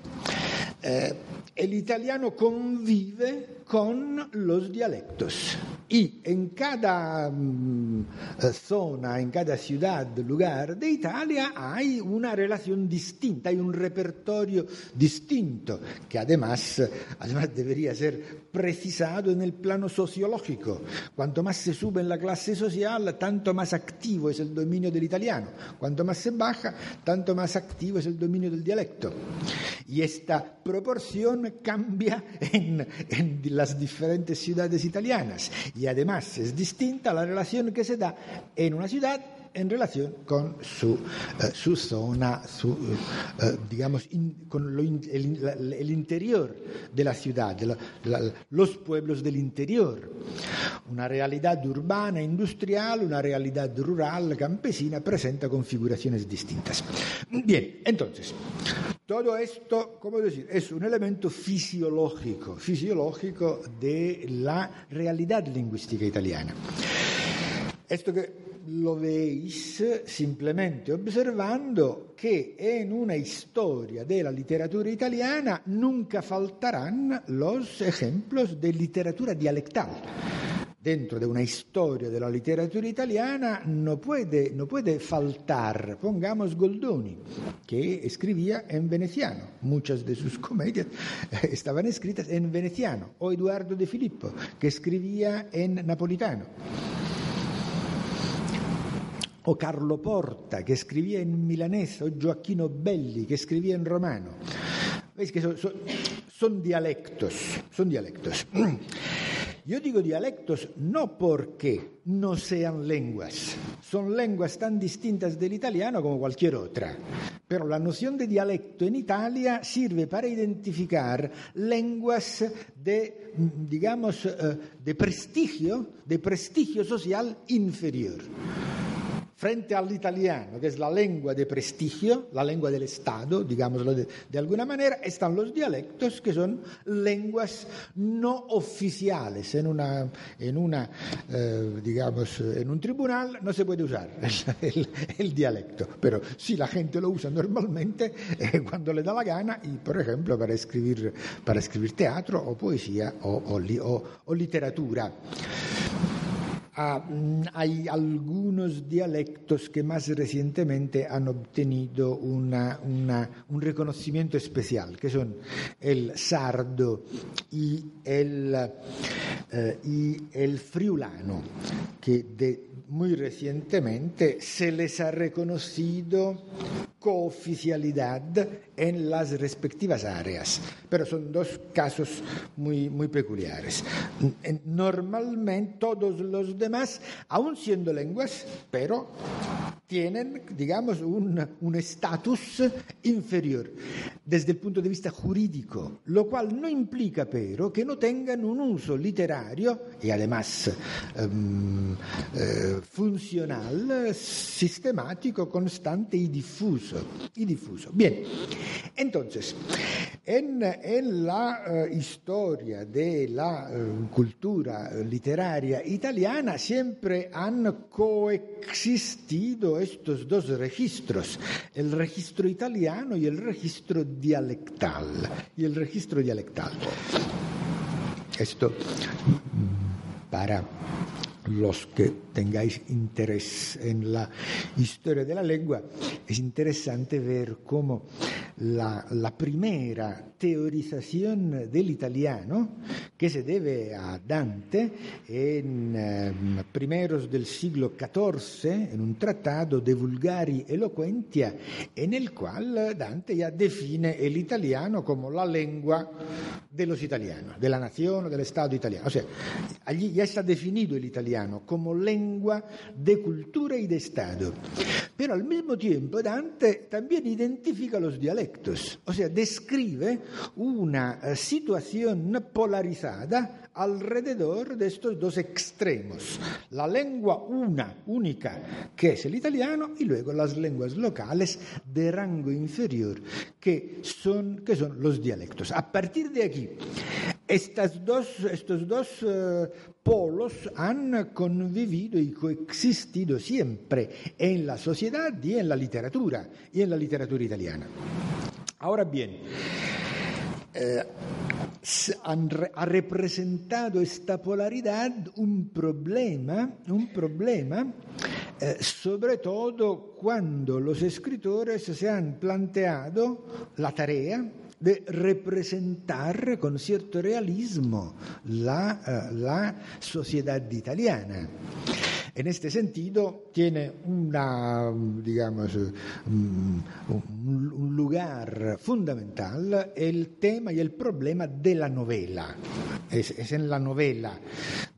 eh, el italiano convive con los dialectos. Y en cada mm, eh, zona, en cada ciudad, lugar de Italia hay una relación distinta, hay un repertorio distinto, que además, además debería ser precisado en el plano sociológico. Cuanto más se sube en la clase social, tanto más activo es el dominio del italiano. Cuanto más se baja, tanto más activo es el dominio del dialecto. Y esta proporción cambia en, en las diferentes ciudades italianas y además es distinta la relación que se da en una ciudad en relación con su, uh, su zona, su, uh, digamos, in, con el, interior de la ciudad, los pueblos del interior. Una realidad urbana, industrial, una realidad rural, campesina, presenta configuraciones distintas. Bien, entonces, todo esto, ¿cómo decir? Es un elemento fisiológico, fisiológico de la realidad lingüística italiana. Esto que lo veis simplemente observando che en una historia della letteratura italiana nunca faltarán los ejemplos de literatura dialectal. Dentro de una historia de la literatura italiana no puede, no puede faltar, pongamos Goldoni, que escribía en veneciano. Muchas de sus comedias estaban escritas en veneciano. O Eduardo de Filippo, que escribía en napolitano o Carlo Porta, che scrivia in milanese, o Gioacchino Belli, che scrivia in romano. Veis que son, son dialectos, son dialectos. Yo digo dialectos no porque no sean lenguas, son lenguas tan distintas del italiano como cualquier otra, pero la noción de dialecto en Italia sirve para identificar lenguas de, digamos, eh, de prestigio, de prestigio social inferior. Frente al italiano, que es la lengua de prestigio, la lengua del Estado, digámoslo de, de, alguna manera, están los dialectos que son lenguas no oficiales. En una, en una eh, digamos, en un tribunal no se puede usar el, el, el, dialecto, pero sí la gente lo usa normalmente eh, cuando le da la gana y, por ejemplo, para escribir, para teatro o poesía o, o, o, o literatura. Ah, hay algunos dialectos que más recientemente han obtenido una, un reconocimiento especial, que son el sardo y el, eh, el friulano, que muy recientemente se les ha reconocido cooficialidad en las respectivas áreas, pero son dos casos muy, muy peculiares. Normalmente todos los demás, aun siendo lenguas, pero tienen, digamos, un estatus inferior desde el punto de vista jurídico, lo cual no implica, pero, que no tengan un uso literario y además um, eh, funcional, sistemático, constante y difuso. Y difuso. Bien, entonces, En, en la eh, historia de la eh, cultura literaria italiana siempre han coexistido estos dos registros, el registro italiano y el registro dialectal. Y el registro dialectal. Esto para los que tengáis interés en la historia de la lengua, es interesante ver cómo la, la primera teorización del italiano, que se debe a Dante en eh, primeros del siglo XIV, en un tratado de Vulgari Eloquentia, en el cual Dante ya define el italiano como la lengua de los italianos, de la nación italiano. O sea, allí ya está definido el italiano como de cultura y de Estado. Pero al mismo tiempo Dante también identifica los dialectos, o sea, describe una eh, situación polarizada alrededor de estos dos extremos. La lengua una, única, que es el italiano, y luego las lenguas locales de rango inferior, que son, que son los dialectos. A partir de aquí, estas dos, estos dos uh, polos han convivido y coexistido siempre en la sociedad y en la literatura, y en la literatura italiana. Ahora bien, eh, ha representado esta polaridad un problema, un problema eh, sobre todo cuando los escritores se han la tarea de representar con cierto realismo la, uh, la sociedad italiana. En este sentido, tiene una, digamos, un, un, lugar fundamental el tema y el problema de la novela. Es en la novela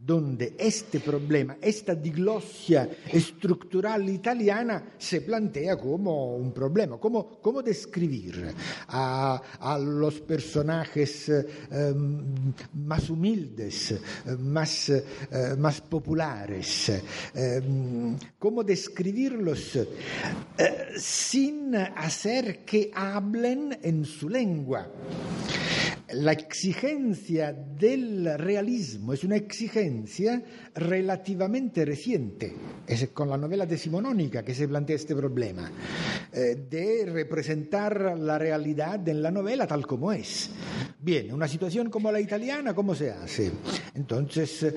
donde este problema, esta diglosia estructural italiana se plantea como un problema. ¿Cómo, cómo describir a, los personajes eh, más humildes, más, eh, más populares? Eh, ¿Cómo describirlos sin hacer que hablen en su lengua? La exigencia del realismo es una exigencia relativamente reciente. Es con la novela decimonónica que se plantea este problema, eh, de representar la realidad en la novela tal como es. Bien, una situación como la italiana, ¿cómo se hace? Entonces,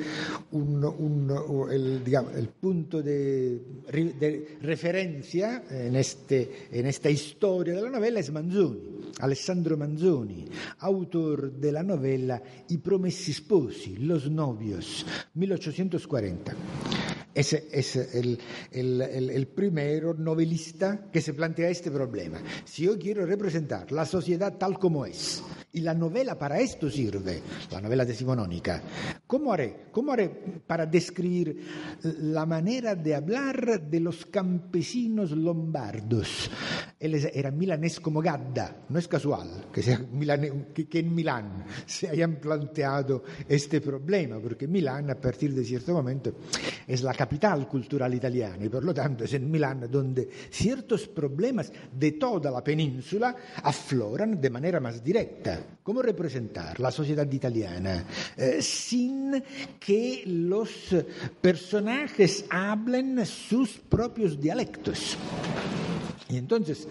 un, el, punto de, referencia en, este, en esta historia de la novela es Manzoni, Alessandro Manzoni, autor de la novela I Promessi Sposi, Los Novios, 1840. Es el, el, primero novelista que se plantea este problema. Si yo quiero representar la sociedad tal como es, y la novela para esto sirve, la novela decimonónica, ¿cómo haré? ¿Cómo haré para describir la manera de hablar de los campesinos lombardos? Él era milanés como Gadda, no es casual que, sea que en Milán se hayan planteado este problema, porque Milán a partir de cierto momento es la capital cultural italiana y por lo tanto es en Milán donde ciertos problemas de toda la península afloran de manera más directa. ¿Cómo representar la sociedad italiana eh, sin que los personajes hablen sus propios dialectos? Y entonces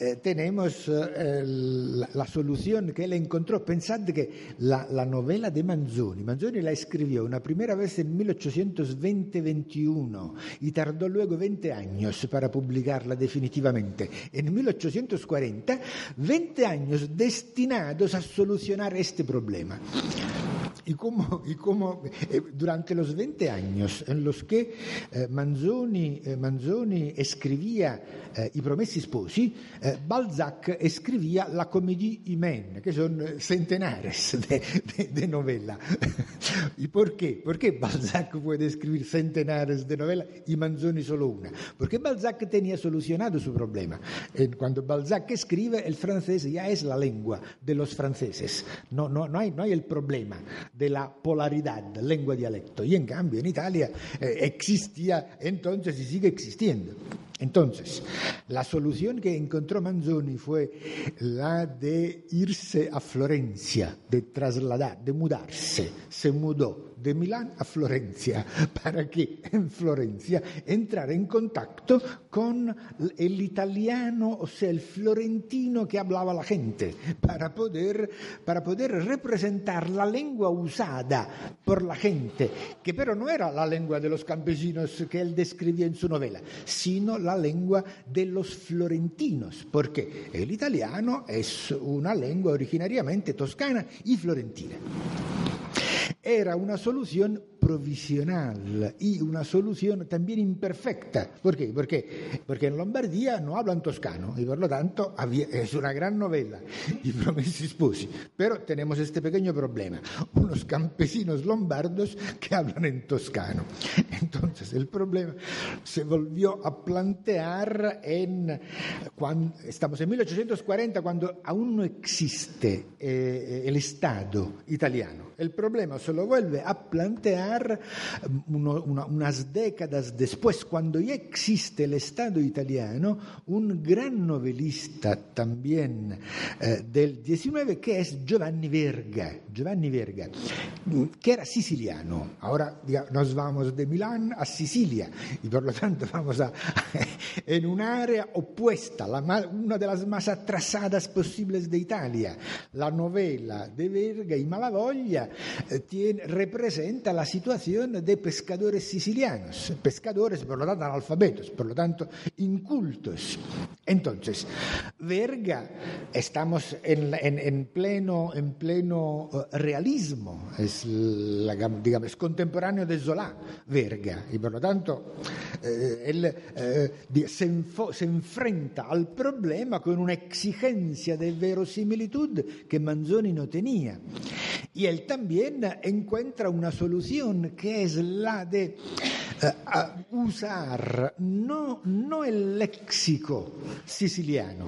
eh, tenemos eh, la, la, solución que él encontró. Pensad que la, la, novela de Manzoni, Manzoni la escribió una primera vez en 1820-21 y tardó luego 20 años para publicarla definitivamente. En 1840, 20 años destinados a solucionar este problema. Y cómo, y cómo eh, durante los 20 años en los que eh, Manzoni, eh, Manzoni, escribía I Promessi Sposi, Balzac escribía La Comédie Humaine, que son centenares de, de, de novela. ¿Y por qué? ¿Por qué Balzac puede escribir centenares de novelas y Manzoni solo una? Porque Balzac tenía solucionado su problema. Cuando Balzac escribe, el francés ya es la lengua de los franceses. No, no, no, hay, no hay el problema de la polaridad lengua-dialecto. Y en cambio en Italia eh, existía entonces y sigue existiendo. Entonces, la solución que encontró Manzoni fue la de irse a Florencia, de trasladar, de mudarse. Se mudó de Milán a Florencia para que en Florencia entrara en contacto con el italiano, o sea, el florentino que hablaba la gente, para poder, para poder representar la lengua usada por la gente, que pero no era la lengua de los campesinos que él describía en su novela, sino la lengua de los florentinos, porque el italiano es una lengua originariamente toscana y florentina. Era una solución provisional y una solución también imperfecta. ¿Por qué? Porque, porque en Lombardía no hablan toscano y por lo tanto había, es una gran novela, y Promessi Sposi. Pero tenemos este pequeño problema, unos campesinos lombardos que hablan en toscano. Entonces el problema se volvió a plantear en, cuando, estamos en 1840, cuando aún no existe eh, el Estado italiano. El problema se lo vuelve a plantear uno, una, unas décadas después, cuando ya existe el Estado italiano, un gran novelista también eh, del 19 que es Giovanni Verga, Giovanni Verga, que era siciliano. Ahora digamos, nos vamos de Milán a Sicilia y por lo tanto vamos a, en un área opuesta, la, una de las más atrasadas posibles de Italia. La novela de Verga y Malavoglia eh, representa la situación de pescadores sicilianos, pescadores por lo tanto analfabetos, por lo tanto incultos. Entonces, Verga, estamos en, en, en pleno, en pleno eh, realismo, es, digamos, contemporáneo de Zola, Verga, y por lo tanto eh, él se, se enfrenta al problema con una exigencia de verosimilitud que Manzoni no tenía. Y él también encuentra una solución que es la de uh, usar no, no el léxico siciliano,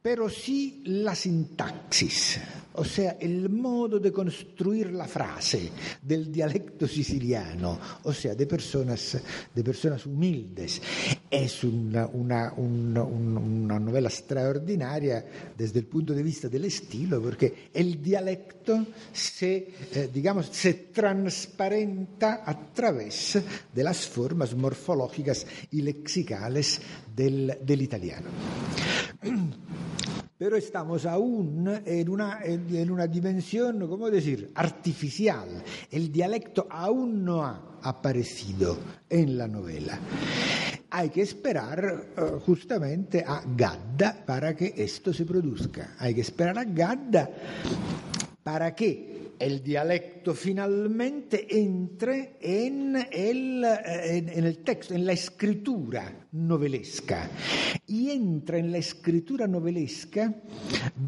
pero sí la sintaxis, o sea, el modo de construir la frase del dialecto siciliano, o sea, de personas, de personas humildes. Es una, una, una, una novela extraordinaria desde el punto de vista del estilo, porque el dialecto se, eh, digamos, se transparenta a través de formas morfológicas y lexicales del, italiano. pero estamos aún en una, en una dimensión, ¿cómo decir?, artificial. El dialecto aún no ha aparecido en la novela. Hay que esperar uh, justamente a Gadda para que esto se produzca. Hay que esperar a Gadda para que el dialecto finalmente entre en el, en, en el texto, en la novelesca y entra en la escritura novelesca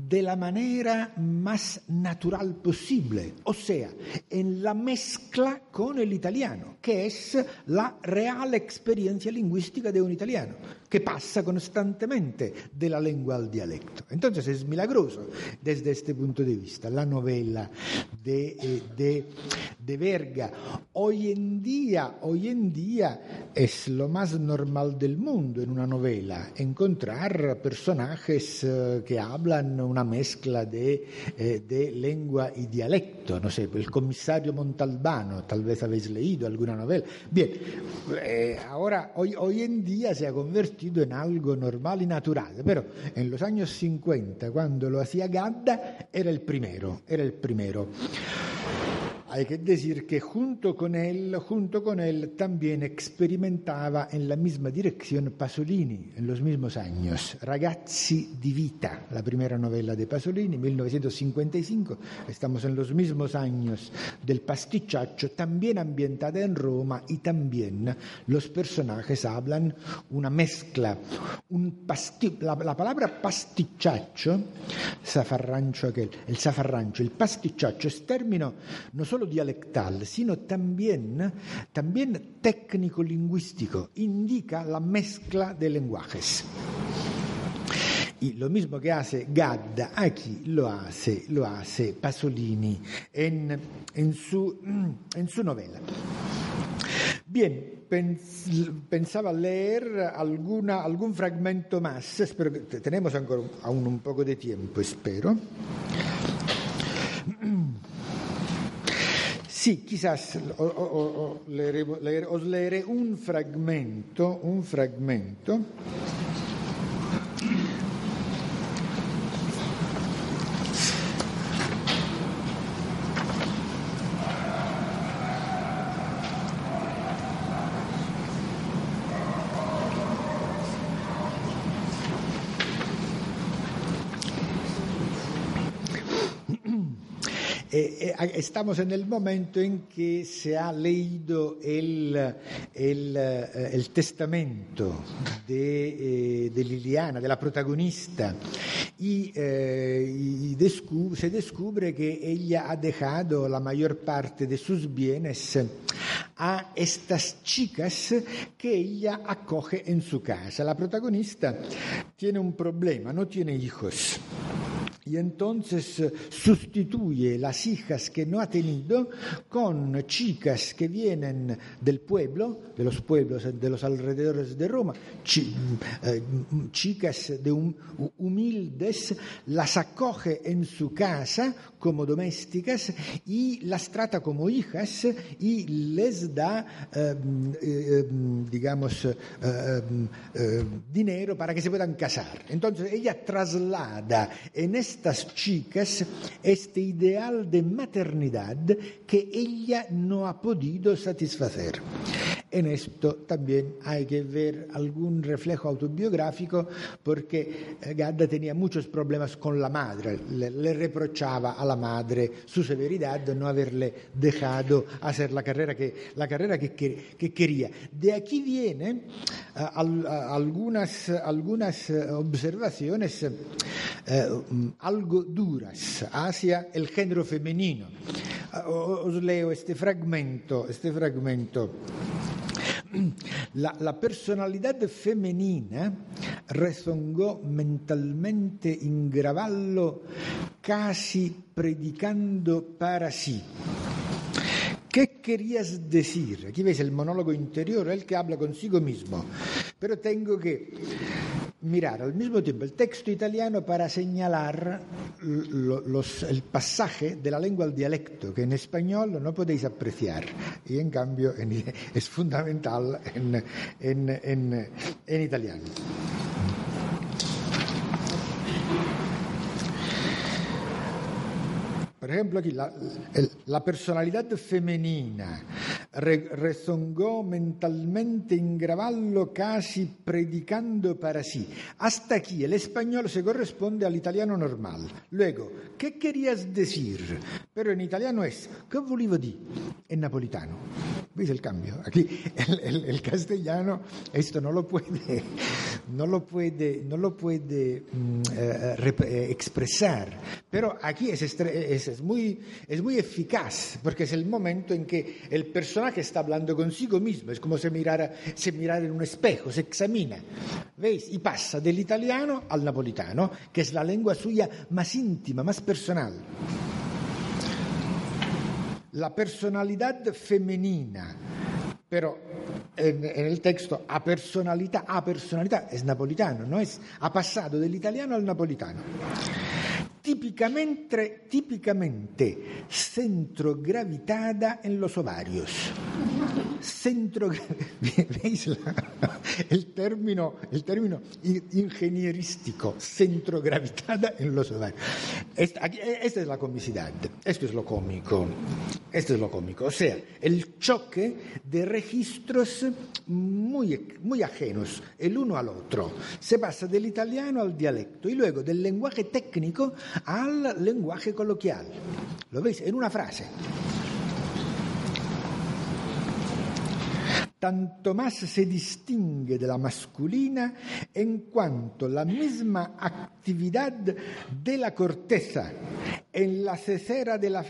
de la manera más natural posible, o sea, en la mezcla con el italiano, que es la real experiencia lingüística de un italiano, que pasa constantemente de la lengua al dialecto. Entonces es milagroso desde este punto de vista la novela de, eh, de, de Verga. Hoy en día, hoy en día es lo más normal del mundo en una novela, encontrar personajes eh, que hablan una mezcla de, eh, de, lengua y dialecto. No sé, el comisario Montalbano, tal vez habéis leído alguna novela. Bien, eh, ahora, hoy, hoy en día se ha convertido en algo normal y natural, pero en los años 50, cuando lo hacía Gadda, era el primero, era el primero. Hay que decir que junto con él, junto con él también experimentaba en la misma dirección Pasolini en los mismos años. Ragazzi di vita, la primera novela de Pasolini, 1955. Estamos en los mismos años del pasticciaccio, también ambientada en Roma y también los personajes hablan una mezcla, la, la, palabra pasticciaccio, zafarrancho aquel, el zafarrancho, el pasticciaccio es término no solo dialectal, sino también, también técnico-lingüístico. Indica la mezcla de lenguajes. Y lo mismo que hace Gadda, aquí lo hace, lo hace Pasolini en, en, su, en su novela. Bien, pensaba leer alguna, algún fragmento más, espero que tenemos ancora aún un poco de tiempo, espero. Sí, quizás o, o, o leeré, leer, os leeré un fragmento, un fragmento. Eh, eh, estamos en el momento en que se ha leído el, el, eh, el testamento de, eh, de, Liliana, de la protagonista, y, descubre, se descubre que ella ha dejado la mayor parte de sus bienes a estas chicas que ella acoge en su casa. La protagonista tiene un problema, no tiene hijos y entonces eh, sustituye las hijas que no ha tenido con chicas que vienen del pueblo, de los pueblos de los alrededores de Roma, eh, chicas de humildes, las acoge en su casa como domésticas y las trata como hijas y les da, em, em, digamos, em, dinero para que se puedan casar. Entonces ella traslada en estas chicas este ideal de maternidad que ella no ha podido satisfacer. En esto también hay que ver algún reflejo autobiográfico porque eh, Gadda tenía muchos problemas con la madre, le, le reprochaba a la madre su severidad no haberle dejado hacer la carrera que, la carrera que, que quería. De aquí vienen uh, al, algunas, algunas uh, observaciones um, algo duras hacia el género femenino. os leo este fragmento, este fragmento. La, la, personalidad femenina rezongó mentalmente in gravallo, casi predicando para sí. ¿Qué querías decir? Aquí ves el monólogo interior, el que habla consigo mismo. Pero tengo que mirar al mismo tiempo el texto italiano para señalar el pasaje de la lengua al dialecto, que en español no podéis apreciar, y en cambio es fundamental en, italiano. Por ejemplo, aquí la, la personalidad femenina re, rezongó mentalmente en gravallo casi predicando para sí. Hasta aquí el español se corresponde al italiano normal. Luego, ¿qué querías decir? Pero en italiano es ¿qué volevo dire? En napolitano. ¿Veis el cambio? Aquí el, el, el castellano esto no lo puede, no lo puede, no lo puede mm, eh, eh, expresar. Pero aquí es, es es muy, es muy eficaz, porque es el momento en que el personaje está hablando consigo mismo, es como si mirara, si mirara en un espejo, se examina, ¿veis? Y pasa del al napolitano, que es la lengua suya más íntima, más personal. La personalidad femenina, pero en, el texto a personalità, a personalità es napolitano, no es, ha pasado del italiano al napolitano. Típicamente, típicamente centrogravitada en los ovarios. Centro, ¿veis el, término, el término ingenierístico, centrogravitada en los ovarios? Esta, aquí, esta es la comicidad, esto es lo cómico, esto es lo cómico, o sea, el choque de registros muy, muy ajenos el uno al otro. Se pasa del italiano al dialecto y luego del lenguaje técnico al lenguaje coloquial. ¿Lo veis? En una frase. tanto más se distingue de la masculina en cuanto la misma actividad de la corteza en la cesera de la,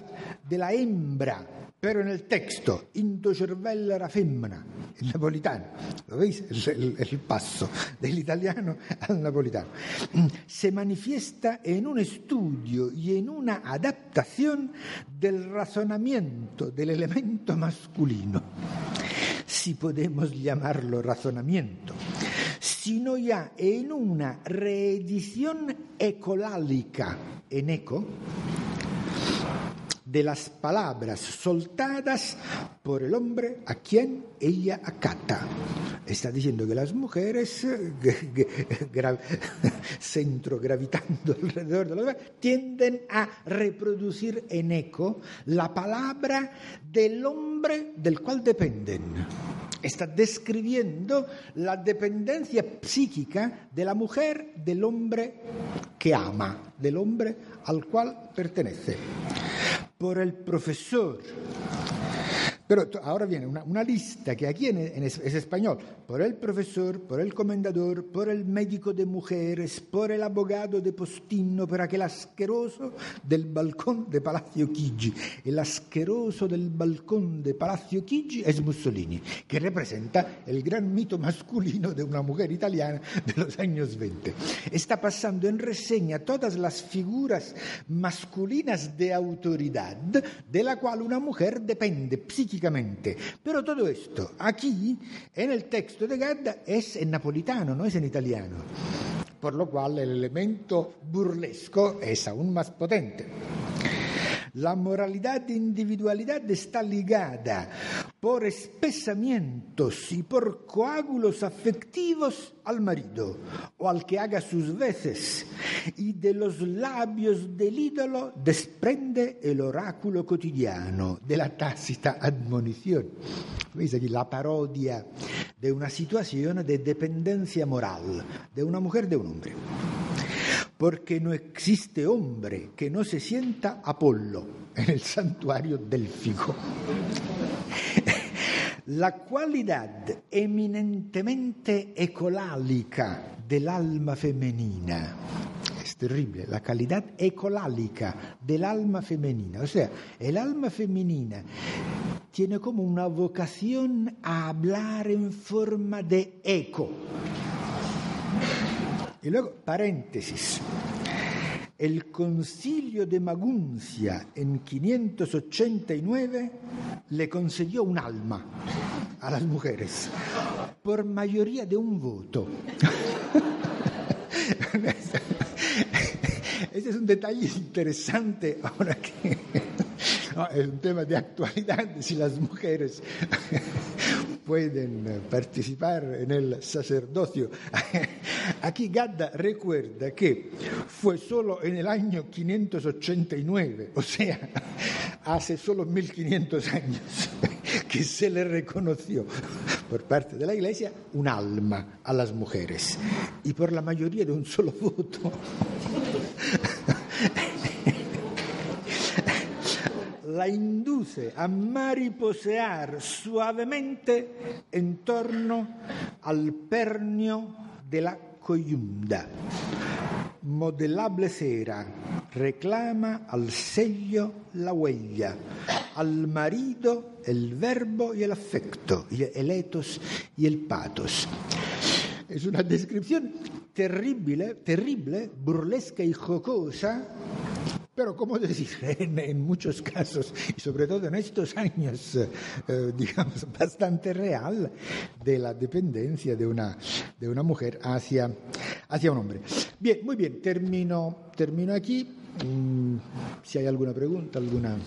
de la hembra pero en el texto, into cervella la femmina, el napolitano, ¿lo veis? El, el, paso del italiano al napolitano, se manifiesta en un estudio y en una adaptación del razonamiento del elemento masculino. Si podemos llamarlo razonamiento, sino ya en una reedición ecolálica en eco de las palabras soltadas por el hombre a quien ella acata. Está diciendo que las mujeres, gra centro gravitando alrededor de los tienden a reproducir en eco la palabra del hombre del cual dependen. Está describiendo la dependencia psíquica de la mujer del hombre que ama, del hombre al cual pertenece por el profesor Pero ahora viene una, lista que aquí es, es, español, por el profesor, por el comendador, por el médico de mujeres, por el abogado de postino, por aquel asqueroso del balcón de Palacio Chigi. El asqueroso del balcón de Palacio Chigi es Mussolini, que representa el gran mito masculino de una mujer italiana de los años 20. Está pasando en reseña todas las figuras masculinas de autoridad de la cual una mujer depende psíquicamente Pero todo esto aquí en el texto de Gadda es en napolitano, no es en italiano. Por lo cual el elemento burlesco es aún más potente. La moralidad de individualidad está ligada por espesamientos y por coágulos afectivos al marido o al que haga sus veces, y de los labios del ídolo desprende el oráculo cotidiano de la tácita admonición. Veis aquí la parodia de una situación de dependencia moral de una mujer de un hombre porque no existe hombre que no se sienta Apolo en el santuario delfico. La cualidad eminentemente ecolálica del alma femenina es terrible, la calidad ecolálica del alma femenina. O sea, el alma femenina tiene como una vocación a hablar en forma de eco. Y luego, paréntesis. El concilio de Maguncia en 589 le concedió un alma a las mujeres por mayoría de un voto. Ese es un detalle interesante ahora que es un tema de actualidad si las mujeres pueden participar en el sacerdocio. Aquí Gadda recuerda que fue solo en el año 589, o sea, hace solo 1500 años, que se le reconoció por parte de la Iglesia un alma a las mujeres y por la mayoría de un solo voto. la induce a mariposear suavemente en torno al pernio de la coyunda. Modelable cera reclama al sello la huella, al marido el verbo y el afecto, el etos y el patos. Es una descripción terrible, terrible, burlesca y jocosa pero, ¿cómo decir? En, muchos casos, y sobre todo en estos años, eh, digamos, bastante real, de la dependencia de una, de una mujer hacia, hacia un hombre. Bien, muy bien, termino, termino aquí. Mm, si hay alguna pregunta, alguna.